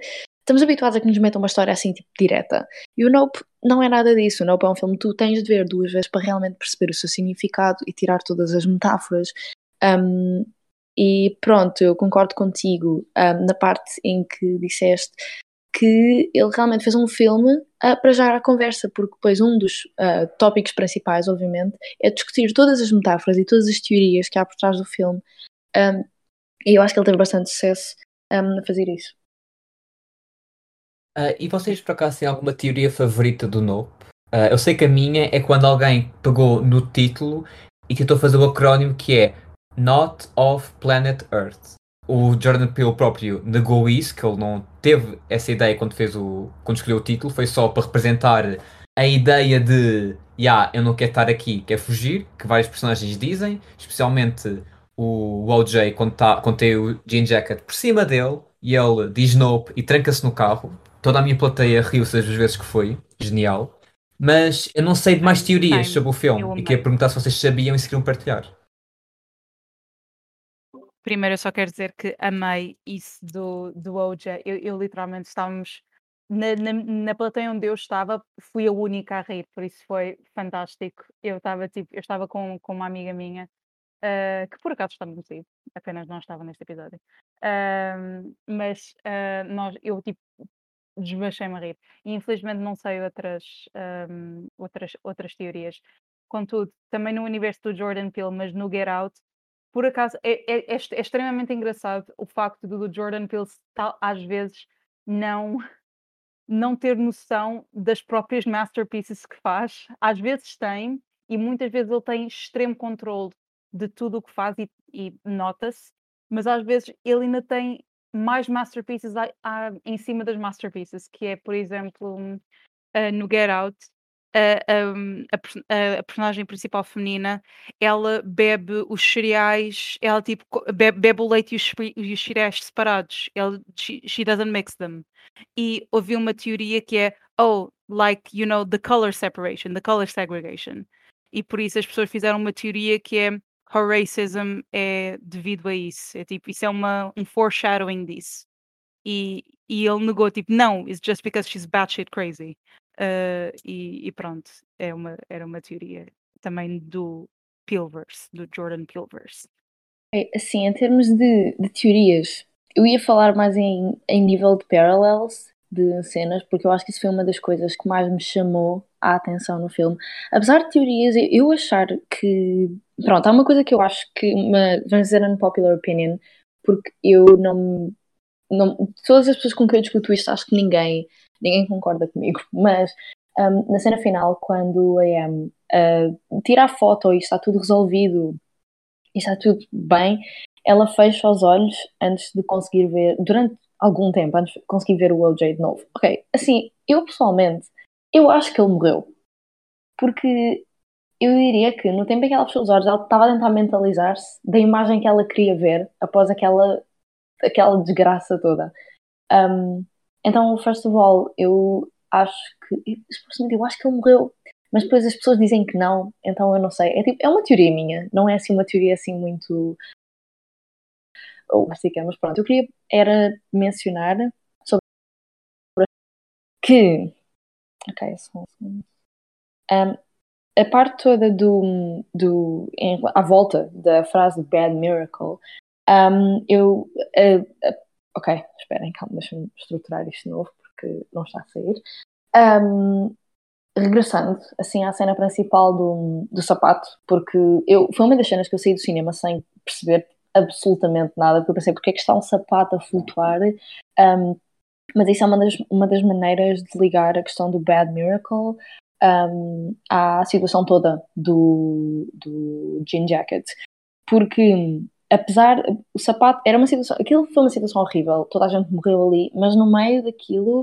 estamos habituados a que nos metam uma história assim tipo direta e o Nope não é nada disso. O Nope é um filme que tu tens de ver duas vezes para realmente perceber o seu significado e tirar todas as metáforas. Um, e pronto, eu concordo contigo um, na parte em que disseste que ele realmente fez um filme uh, para já a conversa, porque depois um dos uh, tópicos principais, obviamente, é discutir todas as metáforas e todas as teorias que há por trás do filme. Um, e eu acho que ele teve bastante sucesso um, a fazer isso. Ah, e vocês por acaso têm alguma teoria favorita do Nope? Ah, eu sei que a minha é quando alguém pegou no título e tentou fazer o acrónimo que é Not of Planet Earth. O Jordan Peele próprio negou isso, que ele não teve essa ideia quando fez o. quando escolheu o título, foi só para representar a ideia de yeah, eu não quero estar aqui, quero fugir, que vários personagens dizem, especialmente o OJ quando, tá, quando tem o jean jacket por cima dele e ele diz nope e tranca-se no carro. Toda a minha plateia riu-se as vezes que foi, genial. Mas eu não sei de mais teorias sobre o filme e queria perguntar se vocês sabiam e se queriam partilhar. Primeiro, eu só quero dizer que amei isso do, do OJ. Eu, eu literalmente estávamos na, na, na plateia onde eu estava, fui a única a rir, por isso foi fantástico. Eu estava tipo, eu estava com, com uma amiga minha, ah, que por acaso está motivo, apenas não estava neste episódio. Ahm, mas ah, nós, eu tipo desbaixei-me a rir. E infelizmente não sei outras, ahm, outras, outras teorias. Contudo, também no universo do Jordan Peele, mas no Get Out, por acaso é, é- é é extremamente engraçado o facto do Jordan Peele tal- às vezes não não ter noção das próprias masterpieces que faz. Às vezes tem, e muitas vezes ele tem extremo controle de tudo o que faz e, e nota-se, mas às vezes ele ainda tem mais masterpieces a- em cima das masterpieces, que é, por exemplo, ah, no Get Out, a, hum, a a- personagem principal feminina, ela bebe os cereais, ela tipo bebe, bebe o leite e os, e os cereais separados. Ela, she, she doesn't mix them e ouvi uma teoria que é oh, like, you know, the color separation, the color segregation. E por isso as pessoas fizeram uma teoria que é her racism é devido a isso. É tipo, isso é uma, um foreshadowing disso. E, e ele negou, tipo, não, it's just because she's batshit crazy. Uh, e, e pronto, é uma, era uma teoria também do Peelverse, do Jordan Peelverse. É, Assim, em termos de, de teorias, eu ia falar mais em, em nível de parallels de cenas, porque eu acho que isso foi uma das coisas que mais me chamou a atenção no filme. Apesar de teorias, eu achar que. Pronto, há uma coisa que eu acho que. Uma, vamos dizer, unpopular opinion, porque eu não. não todas as pessoas com quem eu discuto isto, acho que ninguém, ninguém concorda comigo, mas. um, na cena final, quando a Am uh, tira a foto e está tudo resolvido e está tudo bem, ela fecha os olhos antes de conseguir ver, durante algum tempo, antes de conseguir ver o OJ de novo. Ok, assim, eu pessoalmente, eu acho que ele morreu. Porque eu diria que no tempo em que ela fechou os olhos, ela estava a tentar mentalizar-se da imagem que ela queria ver após aquela, aquela desgraça toda. Um, então, first of all, eu acho que, eu acho que ele morreu, mas depois as pessoas dizem que não, então eu não sei. É, tipo, é uma teoria minha, não é assim uma teoria assim muito. Ou básica, mas pronto, eu queria era mencionar sobre que. Ok, só um um, a parte toda do, do em, à volta da frase bad miracle, um, eu uh, uh, ok, esperem, calma, deixa-me estruturar isto de novo porque não está a sair. Um, regressando assim à cena principal do, do sapato, porque eu foi uma das cenas que eu saí do cinema sem perceber absolutamente nada, porque eu pensei porque é que está um sapato a flutuar. Um, mas isso é uma das, uma das maneiras de ligar a questão do Bad Miracle um, à situação toda do, do Jean Jacket. Porque, apesar, o sapato era uma situação, aquilo foi uma situação horrível, toda a gente morreu ali, mas no meio daquilo,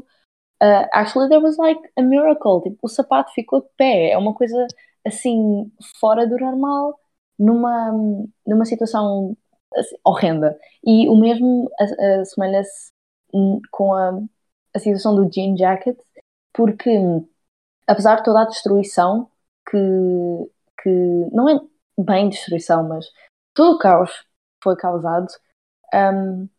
uh, actually there was like a miracle, tipo, o sapato ficou de pé, é uma coisa assim, fora do normal, numa, numa situação assim, horrenda. E o mesmo assemelha-se com a, a situação do Jean Jacket, porque apesar de toda a destruição que, que não é bem destruição, mas todo o caos foi causado, um,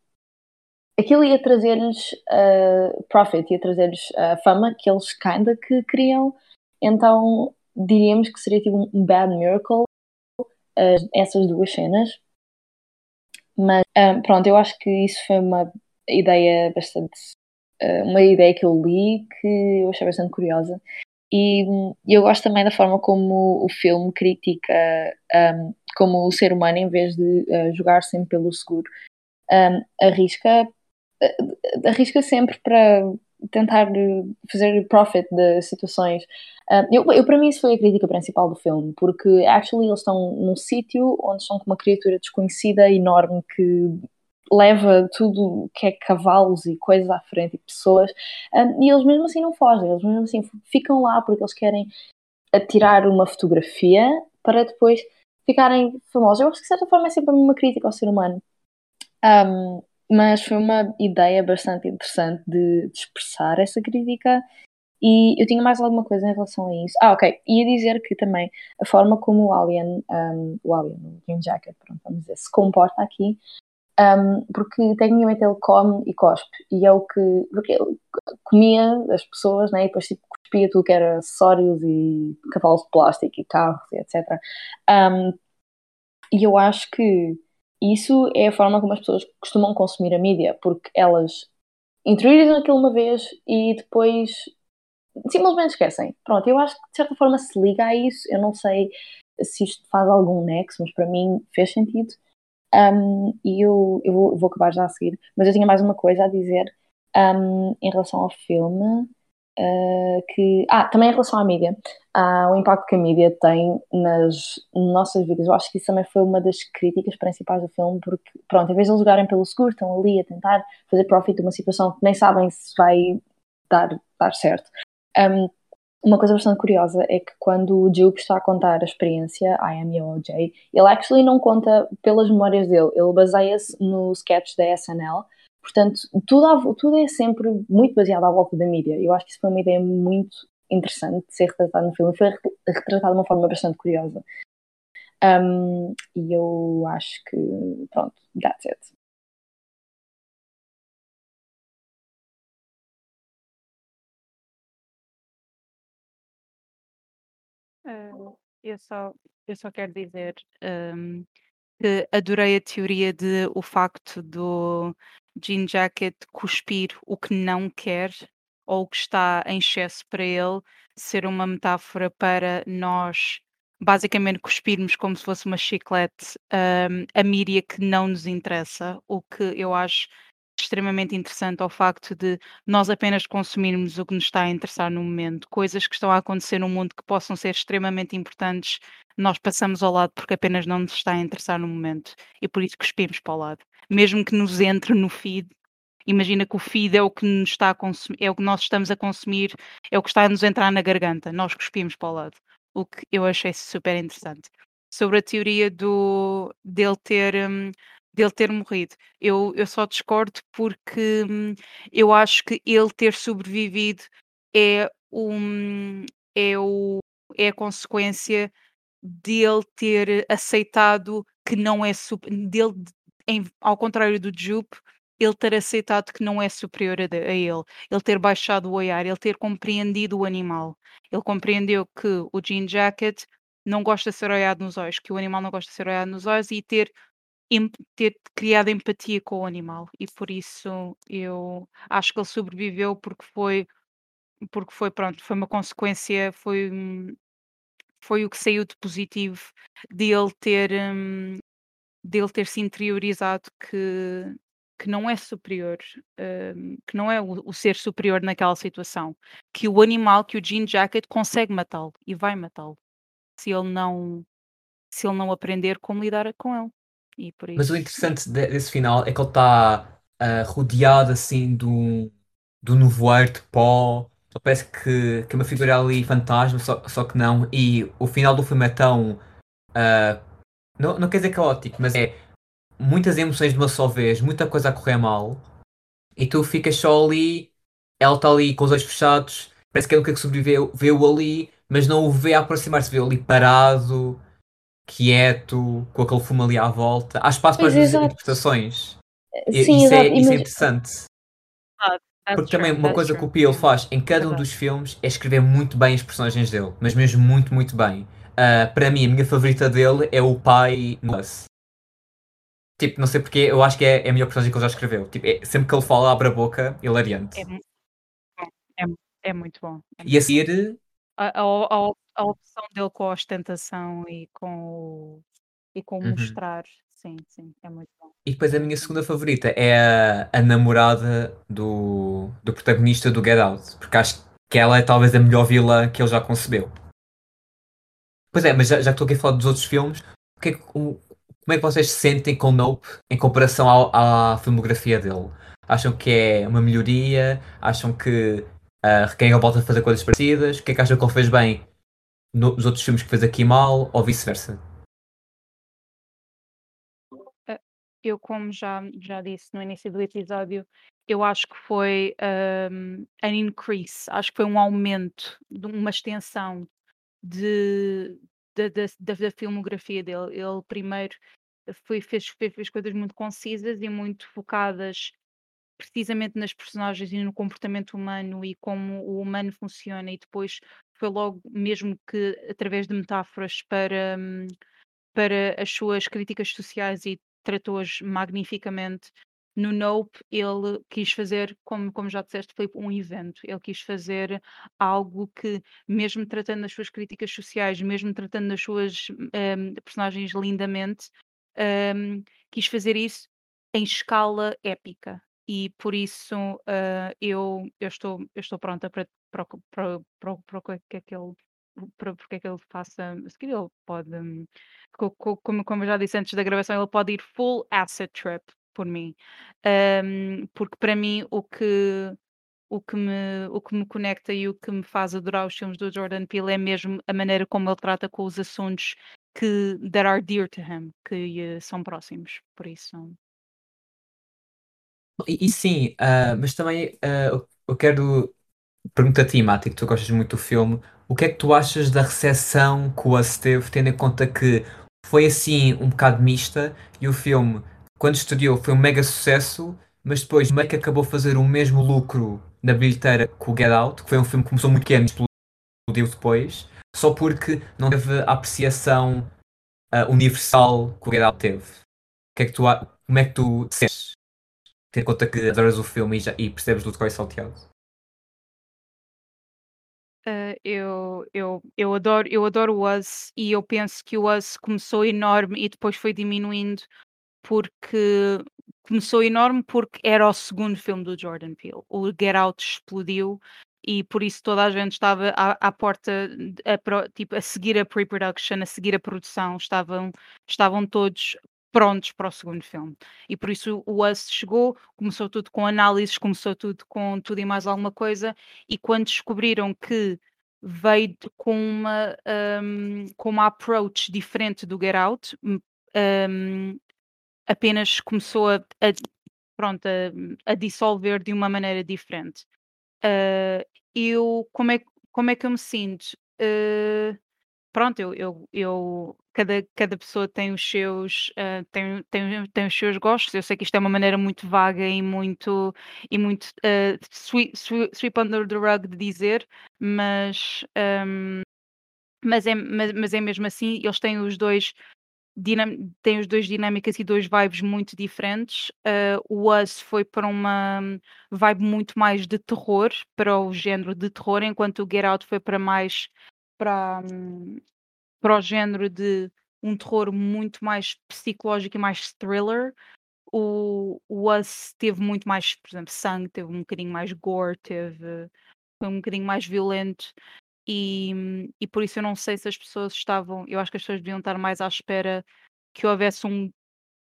aquilo ia trazer-lhes uh, profit, ia trazer-lhes a uh, fama que eles kinda que queriam, então diríamos que seria tipo um bad miracle uh, essas duas cenas. Mas um, pronto, eu acho que isso foi uma ideia bastante. Uh, uma ideia que eu li que eu achei bastante curiosa e, eu gosto também da forma como o filme critica um, como o ser humano, em vez de uh, jogar sempre pelo seguro, um, arrisca, uh, arrisca sempre para tentar fazer profit de situações. Uh, eu, eu, para mim, isso foi a crítica principal do filme, porque actually eles estão num sítio onde estão com uma criatura desconhecida, enorme, que leva tudo que é cavalos e coisas à frente e pessoas, um, e eles mesmo assim não fogem, eles mesmo assim ficam lá porque eles querem tirar uma fotografia para depois ficarem famosos. Eu acho que de certa forma é sempre uma crítica ao ser humano. Um, mas foi uma ideia bastante interessante de, de, expressar essa crítica e eu tinha mais alguma coisa em relação a isso. Ah, ok. Ia dizer que também a forma como o Alien, um, o Alien, o Green Jacket, pronto, vamos dizer, se comporta aqui um, porque tecnicamente ele come e cospe, e é o que. Porque ele comia as pessoas, né, e depois tipo, cuspia tudo que era acessórios e cavalos de plástico e carros e etc. Um, e eu acho que isso é a forma como as pessoas costumam consumir a mídia, porque elas interiorizam aquilo uma vez e depois simplesmente esquecem. Pronto, eu acho que de certa forma se liga a isso. Eu não sei se isto faz algum nexo, mas para mim fez sentido. Um, e eu, eu vou, vou, acabar já a seguir, mas eu tinha mais uma coisa a dizer um, em relação ao filme. Uh, que, ah, também em relação à mídia, uh, o impacto que a mídia tem nas nossas vidas. Eu acho que isso também foi uma das críticas principais do filme, porque, pronto, em vez de eles jogarem pelo seguro, estão ali a tentar fazer profit de uma situação que nem sabem se vai dar, dar certo. Um, uma coisa bastante curiosa é que quando o Jupe está a contar a experiência, I am OJ, ele actually não conta pelas memórias dele, ele baseia-se no sketch da SNL, portanto, tudo, tudo é sempre muito baseado à volta da mídia. Eu acho que isso foi uma ideia muito interessante de ser retratado no filme, foi retratado de uma forma bastante curiosa. Um, e eu acho que, pronto, that's it. Uh, eu só, eu só quero dizer um, que adorei a teoria de o facto do Jean Jacket cuspir o que não quer ou o que está em excesso para ele ser uma metáfora para nós basicamente cuspirmos como se fosse uma chiclete um, a mídia que não nos interessa, o que eu acho extremamente interessante ao facto de nós apenas consumirmos o que nos está a interessar no momento, coisas que estão a acontecer no mundo que possam ser extremamente importantes nós passamos ao lado porque apenas não nos está a interessar no momento e por isso cuspimos para o lado. Mesmo que nos entre no feed, imagina que o feed é o que nos está a consumir, é o que nós estamos a consumir, é o que está a nos entrar na garganta, nós cuspimos para o lado. O que eu achei super interessante. Sobre a teoria do dele ter hum, dele ter morrido. Eu, eu só discordo porque hum, eu acho que ele ter sobrevivido é um é o é a consequência dele ter aceitado que não é dele em- ao contrário do Jupe, ele ter aceitado que não é superior a, a ele, ele ter baixado o olhar, ele ter compreendido o animal. Ele compreendeu que o Jean Jacket não gosta de ser olhado nos olhos, que o animal não gosta de ser olhado nos olhos e ter, ter criado empatia com o animal. E por isso eu acho que ele sobreviveu porque foi porque foi pronto, foi uma consequência, foi foi o que saiu de positivo dele ter hum, dele ter se interiorizado que que não é superior, hum, que não é o, o ser superior naquela situação, que o animal, que o Jean Jacket consegue matá-lo e vai matá-lo se ele não se ele não aprender como lidar com ele. E por Mas o isso interessante de- desse final é que ele está rodeado assim do, do nevoeiro de pó. Só parece que, que é uma figura ali fantasma, só, só que não. E o final do filme é tão. ah, não, não quer dizer caótico, mas é muitas emoções de uma só vez, muita coisa a correr mal. E tu ficas só ali, ela está ali com os olhos fechados, parece que é o que sobreviveu, vê-o ali, mas não o vê a aproximar-se, vê-o ali parado, quieto, com aquele fumo ali à volta. Há espaço para as interpretações. E- Sim, isso, é, isso é interessante. That's Porque também true, uma coisa que o Peele yeah. faz em cada um dos filmes é escrever muito bem os personagens dele, mas mesmo muito, muito bem. Ah, para mim, a minha favorita dele é o pai no. Tipo, não sei porque, eu acho que é, é a melhor personagem que ele já escreveu. Tipo, é- sempre que ele fala, abre a boca, hilariante. É, mu- bom, é, é muito bom. é E a seguir, a, a, a, opção dele com a ostentação e com o, e com Uhum. mostrar, sim, sim, é muito bom. e depois a minha segunda favorita é a, a namorada do, do protagonista do Get Out, porque acho que ela é talvez a melhor vilã que ele já concebeu. Pois é, mas já, já que estou aqui a falar dos outros filmes, o que é que- o- como é que vocês se sentem com Nope em comparação ao- à filmografia dele? Acham que é uma melhoria? Acham que uh, requer volta a fazer coisas parecidas? O que é que acham que ele fez bem nos outros filmes que fez aqui mal? Ou vice-versa? Eu, como já, já disse no início do episódio, eu acho que foi um, an increase, acho que foi um aumento, de uma extensão de, da, da, da, da filmografia dele. Ele primeiro foi, fez, fez, fez coisas muito concisas e muito focadas precisamente nas personagens e no comportamento humano e como o humano funciona, e depois foi logo mesmo que através de metáforas para, hum, para as suas críticas sociais e tratou-as magnificamente. No Nope, ele quis fazer, como, como já disseste, foi um evento. Ele quis fazer algo que, mesmo tratando das suas críticas sociais, mesmo tratando das suas hum, personagens lindamente, hum, quis fazer isso em escala épica. E por isso ah, eu, eu, estou, eu estou pronta para, para, para, para, para que é que ele para porque é que ele faça, se ele pode, hum, co- co- como, como eu já disse antes da gravação, ele pode ir full acid trip por mim. Hum, porque para mim o que, o, que me, o que me conecta e o que me faz adorar os filmes do Jordan Peele é mesmo a maneira como ele trata com os assuntos que that are dear to him, que eh, são próximos. Por isso. E, e sim, ah, mas também ah, eu- quero perguntar a ti, Mati, que tu gostas muito do filme, o que é que tu achas da recepção que o Us teve, tendo em conta que foi assim um bocado mista e o filme, quando estreou, foi um mega sucesso, mas depois meio que acabou a fazer o mesmo lucro na bilheteira que o Get Out, que foi um filme que começou muito pequeno e explodiu depois, só porque não teve a apreciação ah, universal que o Get Out teve. O que é que tu, como é que tu te sentes? Tendo em conta que adoras o filme e, já, e percebes do decoy salteado. Uh, eu, eu, eu adoro, eu adoro o Us e eu penso que o Us começou enorme e depois foi diminuindo porque começou enorme porque era o segundo filme do Jordan Peele. O Get Out explodiu e por isso toda a gente estava à, à porta, a, tipo, a seguir a pre-production, a seguir a produção, estavam, estavam todos prontos para o segundo filme. E por isso o Us chegou, começou tudo com análises, começou tudo com tudo e mais alguma coisa, e quando descobriram que veio com uma, um, com uma approach diferente do Get Out, hum, um, apenas começou a, a- pronto, a, a dissolver de uma maneira diferente. Ah, eu, como é, como é que eu me sinto? Ah, pronto, eu, eu, eu- cada, cada pessoa tem os seus ah, tem, tem, tem os seus gostos. Eu sei que isto é uma maneira muito vaga e muito e muito ah, sweep, sweep, under the rug de dizer, mas ahm, mas é, mas, mas é mesmo assim, eles têm os dois dinam- têm os dois dinâmicas e dois vibes muito diferentes. Ah, o Us foi para uma vibe muito mais de terror, para o género de terror, enquanto o Get Out foi para mais para, hum, para o género de um terror muito mais psicológico e mais thriller. O, o Us teve muito mais, por exemplo, sangue, teve um bocadinho mais gore, teve, foi um bocadinho mais violento. E, hum, e por isso eu não sei se as pessoas estavam. Eu acho que as pessoas deviam estar mais à espera que houvesse um,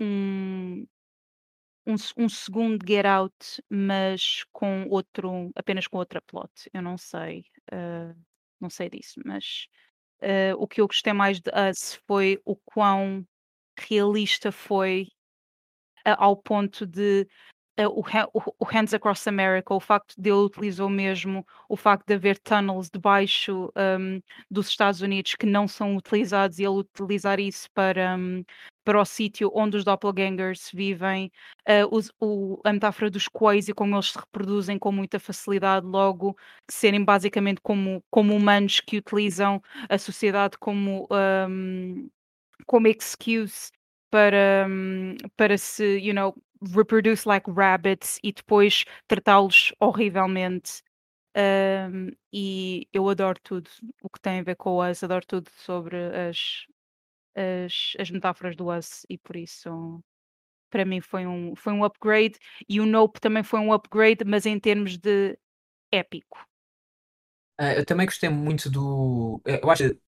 um, um, um segundo Get Out, mas com outro, apenas com outra plot. Eu não sei, ah, não sei disso, mas ah, o que eu gostei mais de Us foi o quão realista foi a- ao ponto de Ha- o- o Hands Across America, o facto de ele utilizou mesmo o facto de haver tunnels debaixo um, dos Estados Unidos que não são utilizados e ele utilizar isso para, um, para o sítio onde os doppelgangers vivem, eh, os- o- a metáfora dos cois e como eles se reproduzem com muita facilidade, logo serem basicamente como, como humanos que utilizam a sociedade como, um, como excuse para, hum, para se, you know, reproduce like rabbits e depois tratá-los horrivelmente. Um, e eu adoro tudo o que tem a ver com Us, adoro tudo sobre as, as, as metáforas do Us e por isso para mim foi um, foi um upgrade e o Nope também foi um upgrade, mas em termos de épico. Ah, eu também gostei muito do. Eu acho que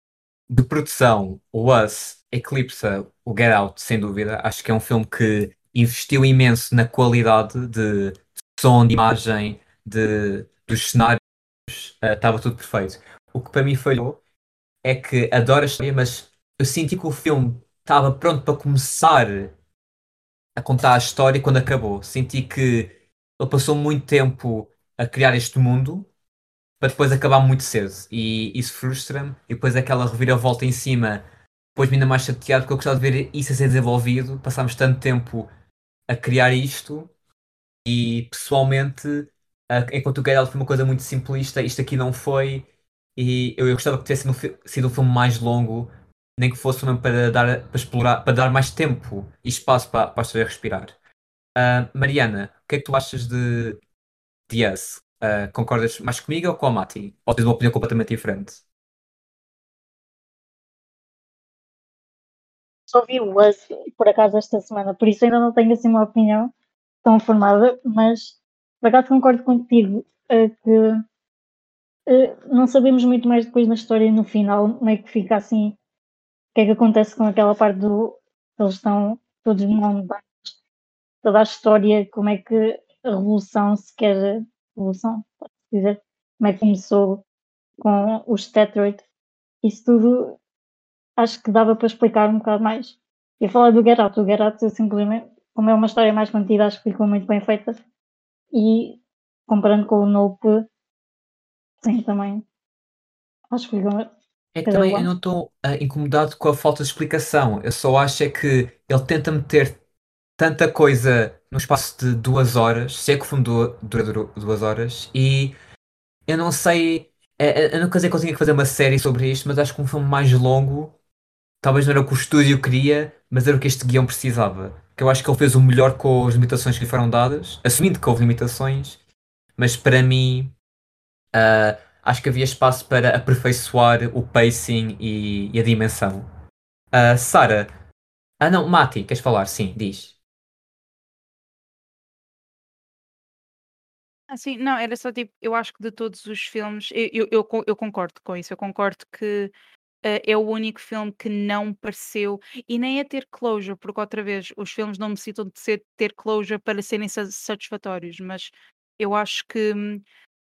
de produção, o Us eclipsa o Get Out, sem dúvida. Acho que é um filme que investiu imenso na qualidade de som, de imagem, de, dos cenários. Ah, Estava tudo perfeito. O que para mim falhou é que adoro a história, mas eu senti que o filme estava pronto para começar a contar a história quando acabou. Senti que ele passou muito tempo a criar este mundo para depois acabar muito cedo. E isso frustra-me. E depois aquela reviravolta em cima pôs-me ainda mais chateado porque eu gostava de ver isso a ser desenvolvido. Passámos tanto tempo a criar isto e pessoalmente, enquanto o Get Out foi uma coisa muito simplista, isto aqui não foi. E eu, eu gostava que tivesse sido um filme mais longo, nem que fosse mesmo para dar, para explorar, para dar mais tempo e espaço para, para a história respirar. Ah, Mariana, o que é que tu achas de, de Us? Ah, concordas mais comigo ou com a Mati? Ou tens uma opinião completamente diferente? Só vi o Us, por acaso, esta semana, por isso ainda não tenho assim uma opinião tão formada, mas por acaso concordo contigo eh, que eh, não sabemos muito mais depois na história no final como é que fica assim, que é que acontece com aquela parte do eles estão todos montados, toda a história, como é que a revolução se quer revolução, pode dizer, como é que começou com os Tetroid, isso tudo acho que dava para explicar um bocado mais. E falar do Get o Get eu simplesmente, como é uma história mais contida, acho que ficou muito bem feita. E comparando com o Nope, sim, também. Acho que ficou. É que Cada também eu não estou ah, incomodado com a falta de explicação. Eu só acho é que ele tenta meter tanta coisa no espaço de duas horas. Sei que o filme du- dura du- duas horas e eu não sei. é- é- Eu não quer dizer que eu tinha que fazer uma série sobre isto, mas acho que um filme mais longo talvez não era o que o estúdio queria, mas era o que este guião precisava. Que eu acho que ele fez o melhor com as limitações que lhe foram dadas, assumindo que houve limitações, mas para mim. ah, acho que havia espaço para aperfeiçoar o pacing e, e a dimensão. Ah, Sara, ah não, Mati, queres falar? Sim, diz. Ah, sim, não, era só tipo, eu acho que de todos os filmes, eu, eu, eu, con- eu concordo com isso, eu concordo que eh, é o único filme que não pareceu, e nem é ter closure, porque outra vez, os filmes não necessitam de ser, ter closure para serem sa- satisfatórios, mas eu acho que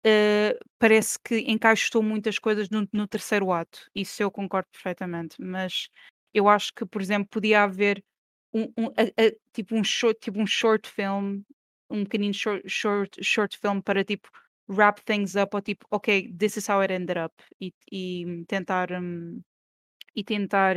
eh, parece que encaixou muitas coisas no, no terceiro ato, isso eu concordo perfeitamente, mas eu acho que, por exemplo, podia haver um, um- a- a- tipo um short, tipo um short film, um pequenino short, short, short film para tipo wrap things up ou tipo, ok, this is how it ended up e, e tentar hum, e tentar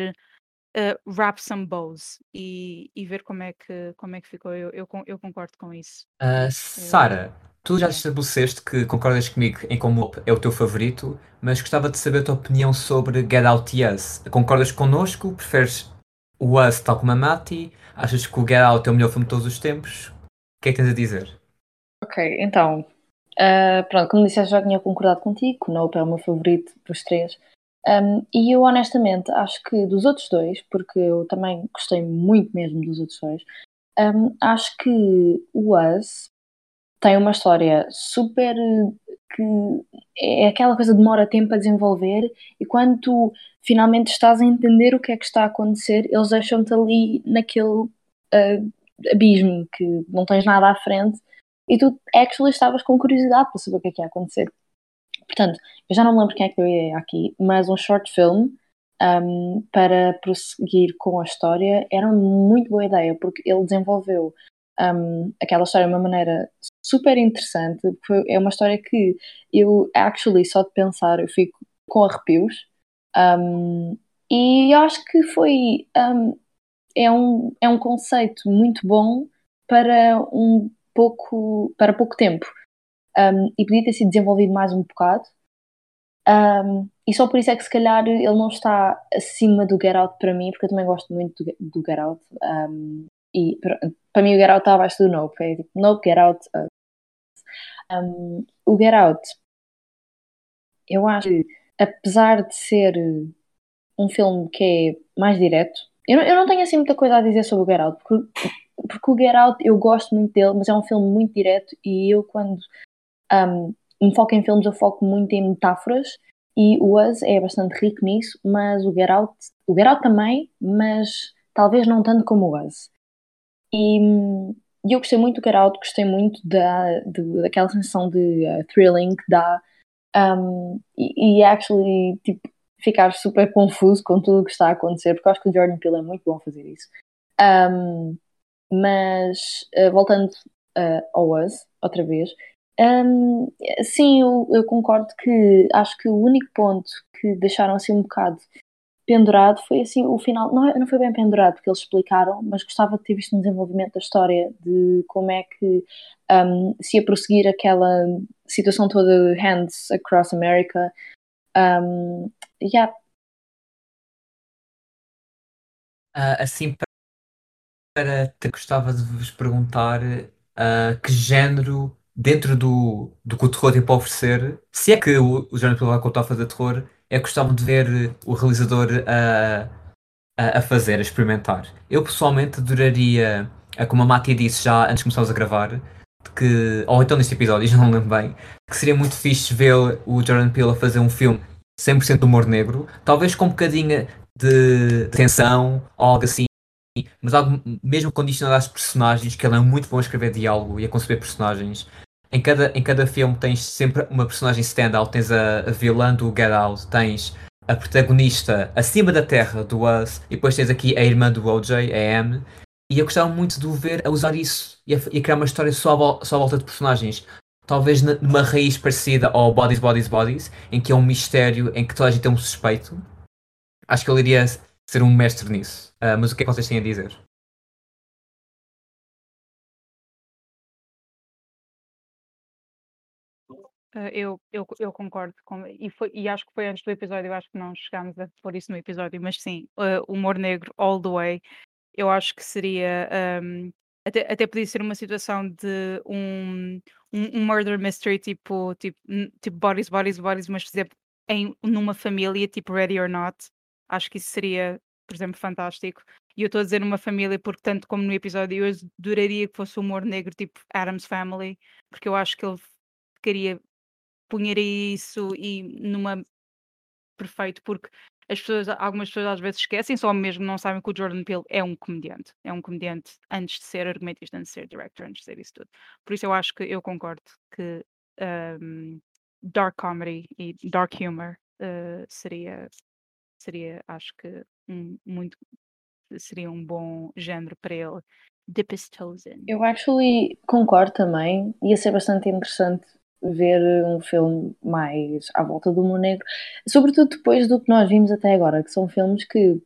eh, wrap some bows e, e ver como é que como é que ficou. Eu, eu, eu concordo com isso. Ah, Sara, tu já estabeleceste que concordas comigo em como é o teu favorito, mas gostava de saber a tua opinião sobre Get Out e Us. Concordas connosco? Preferes o Us tal como a Mati? Achas que o Get Out é o melhor filme de todos os tempos? O que é que tens a dizer? Ok, então, ah, pronto, como disseste, já tinha concordado contigo, o Nope é o meu favorito dos três. Um, e eu honestamente acho que dos outros dois, porque eu também gostei muito mesmo dos outros dois, um, acho que o Us tem uma história super que é aquela coisa que demora tempo a desenvolver e quando tu finalmente estás a entender o que é que está a acontecer, eles deixam-te ali naquele uh, abismo que não tens nada à frente e tu actually estavas com curiosidade para saber o que é que ia acontecer. Portanto, eu já não me lembro quem é que deu a ideia aqui, mas um short film um, para prosseguir com a história era uma muito boa ideia, porque ele desenvolveu um, aquela história de uma maneira super interessante. Foi, é uma história que eu, actually, só de pensar, eu fico com arrepios. Um, e eu acho que foi. é, um, é um conceito muito bom para um pouco, para pouco tempo. Um, e podia ter sido desenvolvido mais um bocado. Um, e só por isso é que se calhar ele não está acima do Get Out para mim, porque eu também gosto muito do, do Get Out. Um, e para, para mim o Get Out está abaixo do Nope. É tipo, Nope, Get Out. Uh. O Get Out, eu acho que apesar de ser um filme que é mais direto, eu não, eu não tenho assim muita coisa a dizer sobre o Get Out, porque, porque o Get Out eu gosto muito dele, mas é um filme muito direto e eu quando um, me foco em filmes, eu foco muito em metáforas e o Us é bastante rico nisso, mas o Get Out, o Get Out também, mas talvez não tanto como o Us. E, e eu gostei muito do Get Out, gostei muito da, de, daquela sensação de uh, thrilling que dá um, e, e actually tipo, ficar super confuso com tudo o que está a acontecer, porque eu acho que o Jordan Peele é muito bom fazer isso. Um, mas uh, voltando uh, ao Us, outra vez, um, sim, eu, eu, concordo que acho que o único ponto que deixaram assim um bocado pendurado foi assim o final. Não, não foi bem pendurado porque eles explicaram, mas gostava de ter visto um desenvolvimento da história de como é que um, se ia prosseguir aquela situação toda de Hands Across America. Um, yeah. Uh, assim, para te gostava de vos perguntar uh, que género dentro do, do que o terror tem para oferecer, se é que o, o Jordan Peele vai contar a fazer terror, é que gostavam de ver o realizador a, a, a, fazer, a experimentar. Eu pessoalmente adoraria, como a Mati disse já antes de começarmos a gravar, que, ou então neste episódio, já não lembro bem, que seria muito fixe ver o Jordan Peele a fazer um filme 100% de humor negro, talvez com um bocadinho de tensão, ou algo assim, mas algo mesmo condicionado às personagens, que ele é muito bom a escrever diálogo e a conceber personagens. Em cada, em cada filme tens sempre uma personagem standout, tens a, a vilã do Get Out, tens a protagonista acima da terra do Us, e depois tens aqui a irmã do OJ, a Am, e eu gostava muito de o ver a usar isso e a, e a criar uma história só só à volta de personagens. Talvez numa raiz parecida ao Bodies, Bodies, Bodies, em que é um mistério em que toda a gente tem um suspeito. Acho que ele iria ser um mestre nisso. Uh, mas o que é que vocês têm a dizer? Uh, eu, eu, eu concordo com, e, foi, e acho que foi antes do episódio, eu acho que não chegámos a pôr isso no episódio, mas sim, uh, humor negro all the way, eu acho que seria um, até, até podia ser uma situação de um, um, um murder mystery tipo, tipo, tipo bodies, bodies, bodies, mas por exemplo, em, numa família, tipo Ready or Not, acho que isso seria, por exemplo, fantástico. E eu estou a dizer numa família porque tanto como no episódio eu adoraria que fosse humor negro tipo Adam's Family, porque eu acho que ele queria punhar isso e numa perfeito, porque as pessoas, algumas pessoas às vezes esquecem, só mesmo não sabem que o Jordan Peele é um comediante. É um comediante antes de ser argumentista, antes de ser director, antes de ser isso tudo. Por isso eu acho que eu concordo que um, dark comedy e dark humor uh, seria, seria, acho que um, muito seria um bom género para ele. Dip his toes in. Eu actually concordo também. Ia ser bastante interessante ver um filme mais à volta do humor negro, sobretudo depois do que nós vimos até agora, que são filmes que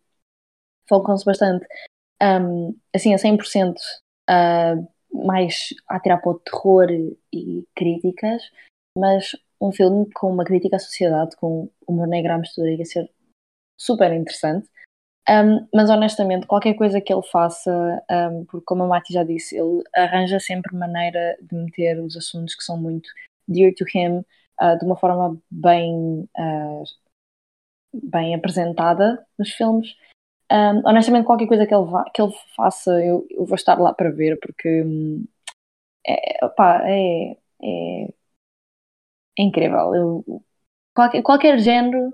focam-se bastante um, assim a 100% uh, mais a tirar para o terror e críticas, mas um filme com uma crítica à sociedade, com humor negro à mistura, ia ser super interessante. Um, mas honestamente, qualquer coisa que ele faça, um, porque como a Mati já disse, ele arranja sempre maneira de meter os assuntos que são muito dear to him uh, de uma forma bem, uh, bem apresentada nos filmes. Um, honestamente, qualquer coisa que ele, que ele faça, eu, eu, vou estar lá para ver, porque hum, é, é, é, é, incrível. Eu, qualquer, qualquer género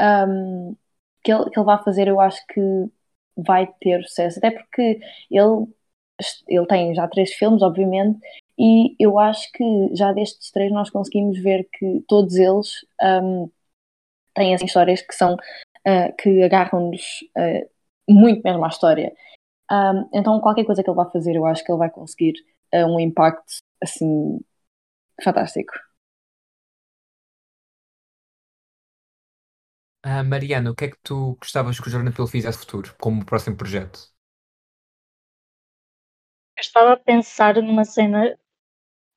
um, que, ele, que ele vá fazer, eu acho que vai ter sucesso, até porque ele, ele tem já três filmes, obviamente, e eu acho que já destes três nós conseguimos ver que todos eles um, têm assim, histórias que são uh, que agarram-nos uh, muito mesmo à história. Um, então qualquer coisa que ele vá fazer, eu acho que ele vai conseguir uh, um impacto assim fantástico. Uh, Mariana, o que é que tu gostavas que o Jordan Peele fizesse no futuro, como próximo projeto? Eu estava a pensar numa cena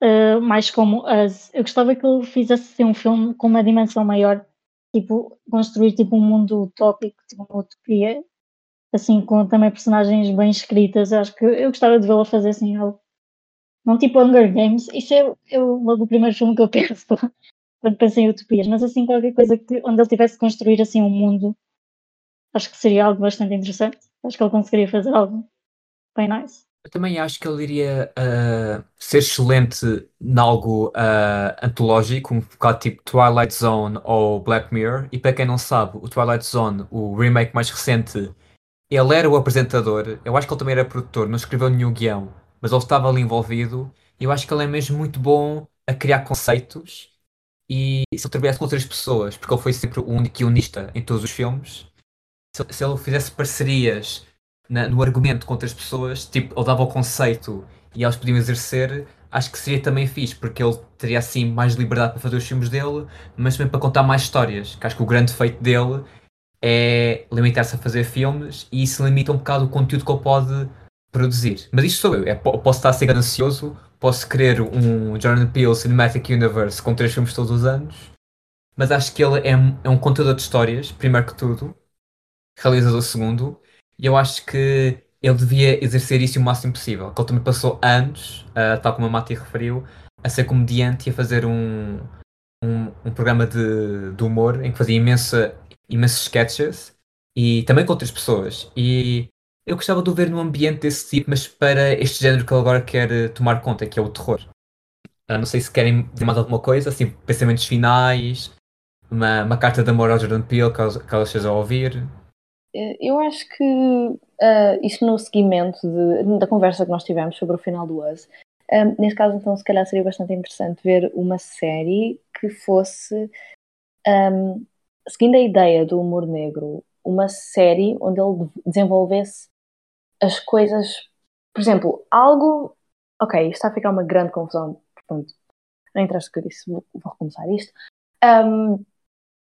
uh, mais como Us. Eu gostava que ele fizesse assim, um filme com uma dimensão maior, tipo, construir tipo um mundo utópico, tipo uma utopia, assim, com também personagens bem escritas. Eu acho que eu gostava de vê-la fazer assim algo. Não tipo Hunger Games, isso é, é logo o primeiro filme que eu penso quando penso em utopias, mas assim qualquer coisa que, onde ele tivesse construir assim um mundo, acho que seria algo bastante interessante. Acho que ele conseguiria fazer algo bem nice. Eu também acho que ele iria uh, ser excelente em algo uh, antológico, um bocado tipo Twilight Zone ou Black Mirror. E para quem não sabe, o Twilight Zone, o remake mais recente, ele era o apresentador. Eu acho que ele também era produtor, não escreveu nenhum guião, mas ele estava ali envolvido. E eu acho que ele é mesmo muito bom a criar conceitos. E se ele trabalhasse com outras pessoas, porque ele foi sempre o único guionista em todos os filmes, se, se ele fizesse parcerias na, no argumento com outras pessoas, tipo, ele dava o conceito e elas podiam exercer, acho que seria também fixe, porque ele teria assim mais liberdade para fazer os filmes dele, mas também para contar mais histórias, que acho que o grande feito dele é limitar-se a fazer filmes e isso limita um bocado o conteúdo que ele pode produzir. Mas isto sou eu, é, posso estar a ser ganancioso, posso querer um Jordan Peele Cinematic Universe com três filmes todos os anos, mas acho que ele é, é um contador de histórias, primeiro que tudo, realizador segundo, e eu acho que ele devia exercer isso o máximo possível. Ele também passou anos, uh, tal como a Mati referiu, a ser comediante e a fazer um, um, um programa de, de, humor em que fazia imensa, imensos sketches e também com outras pessoas. E eu gostava de o ver num ambiente desse tipo, mas para este género que ele agora quer tomar conta, que é o terror. Uh, não sei se querem dizer mais alguma coisa, assim, pensamentos finais, uma, uma carta de amor ao Jordan Peele, caso, caso esteja a ouvir. Eu acho que uh, isto no seguimento de, da conversa que nós tivemos sobre o final do Us, um, eh, nesse caso então se calhar seria bastante interessante ver uma série que fosse um, seguindo a ideia do humor negro, uma série onde ele desenvolvesse as coisas, por exemplo, algo ok, isto está a ficar uma grande confusão, portanto, não interessa o que eu disse, vou, vou recomeçar isto. Um,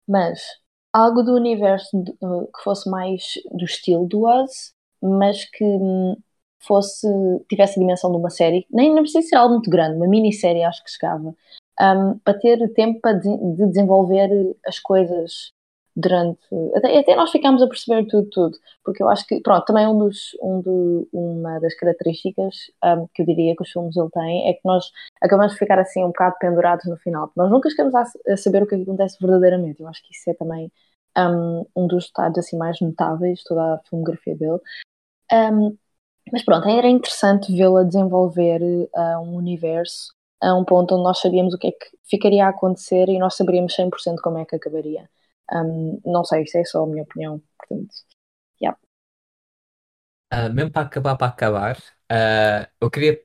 mas algo do universo uh, que fosse mais do estilo do Us, mas que um, fosse tivesse a dimensão de uma série, nem não precisa ser algo muito grande, uma minissérie acho que chegava, um, para ter tempo para de, de desenvolver as coisas durante. Até, até, nós ficámos a perceber tudo, tudo. Porque eu acho que, pronto, também um dos, um do, uma das características um, que eu diria que os filmes ele têm é que nós acabamos de ficar assim um bocado pendurados no final. Nós nunca chegamos a, a saber o que acontece verdadeiramente. Eu acho que isso é também um, um dos detalhes assim mais notáveis toda a filmografia dele. Um, mas pronto, era interessante vê-la desenvolver uh, um universo a um ponto onde nós sabíamos o que é que ficaria a acontecer e nós saberíamos 100% como é que acabaria. Um, não sei, isso é só a minha opinião. Portanto, yeah. Uh, mesmo para acabar, para acabar, uh, eu queria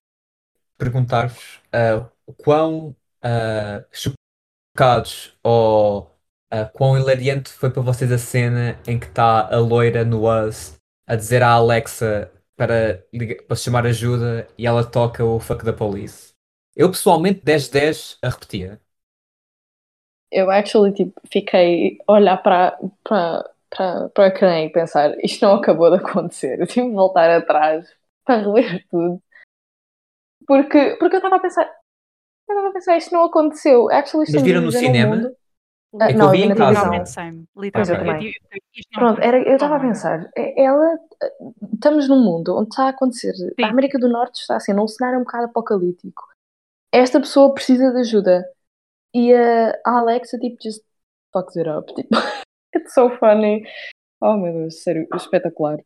perguntar-vos uh, quão chocados ou quão hilariante foi para vocês a cena em que está a loira no Us a dizer à Alexa para, para chamar ajuda e ela toca o fuck da police. Eu pessoalmente 10-10 a repetia. Eu actually tipo, fiquei a olhar para, para, crânio e pensar isto não acabou de acontecer. Eu tive de voltar atrás para reler tudo. Porque, porque eu estava a pensar, eu estava a pensar, isto não aconteceu. Actually, Mas viram no cinema? mundo. É não, eu vi na televisão. Literalmente same. Eu- eu- Pronto, era, eu estava a pensar, eh, ela, estamos num mundo onde está a acontecer, Sim. a América do Norte está assim, num cenário um bocado apocalíptico. Esta pessoa precisa de ajuda. E a, Alexa, tipo, just fucks it up. Tipo, it's so funny. Oh meu Deus, sério, espetacular.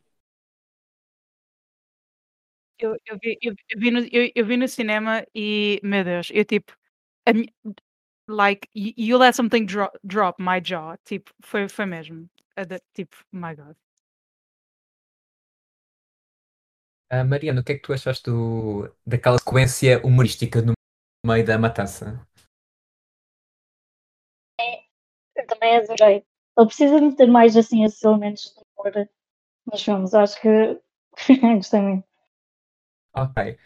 Eu, eu vi, eu, eu vi no, eu, eu vi no cinema e, meu Deus, eu tipo, like, you, you let something drop, drop my jaw, tipo, foi, foi mesmo. Tipo, my God. Ah, Mariana, o que é que tu achaste do, daquela sequência humorística no meio da matança? Eu também adorei. Ele precisa de ter mais assim esses elementos de humor nos filmes. Acho que gostei muito. Ok.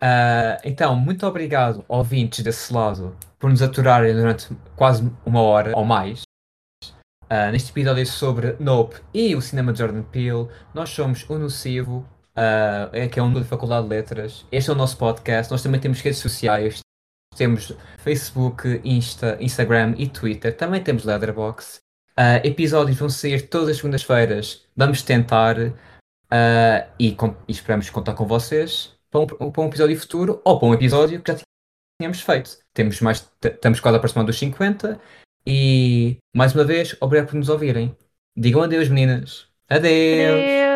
Ah, então, muito obrigado, ouvintes desse lado, por nos aturarem durante quase uma hora ou mais. Ah, neste episódio sobre Nope e o cinema de Jordan Peele, nós somos o Nocivo, ah, é que é um de Faculdade de Letras. Este é o nosso podcast. Nós também temos redes sociais. Temos Facebook, Insta, Instagram e Twitter. Também temos Letterboxd. Ah, episódios vão sair todas as segundas-feiras. Vamos tentar ah, e, e esperamos contar com vocês para um, para um episódio futuro ou para um episódio que já tínhamos feito. Temos mais, estamos quase aproximando dos 50 e mais uma vez, obrigado por nos ouvirem. Digam adeus, meninas. Adeus. Adeus!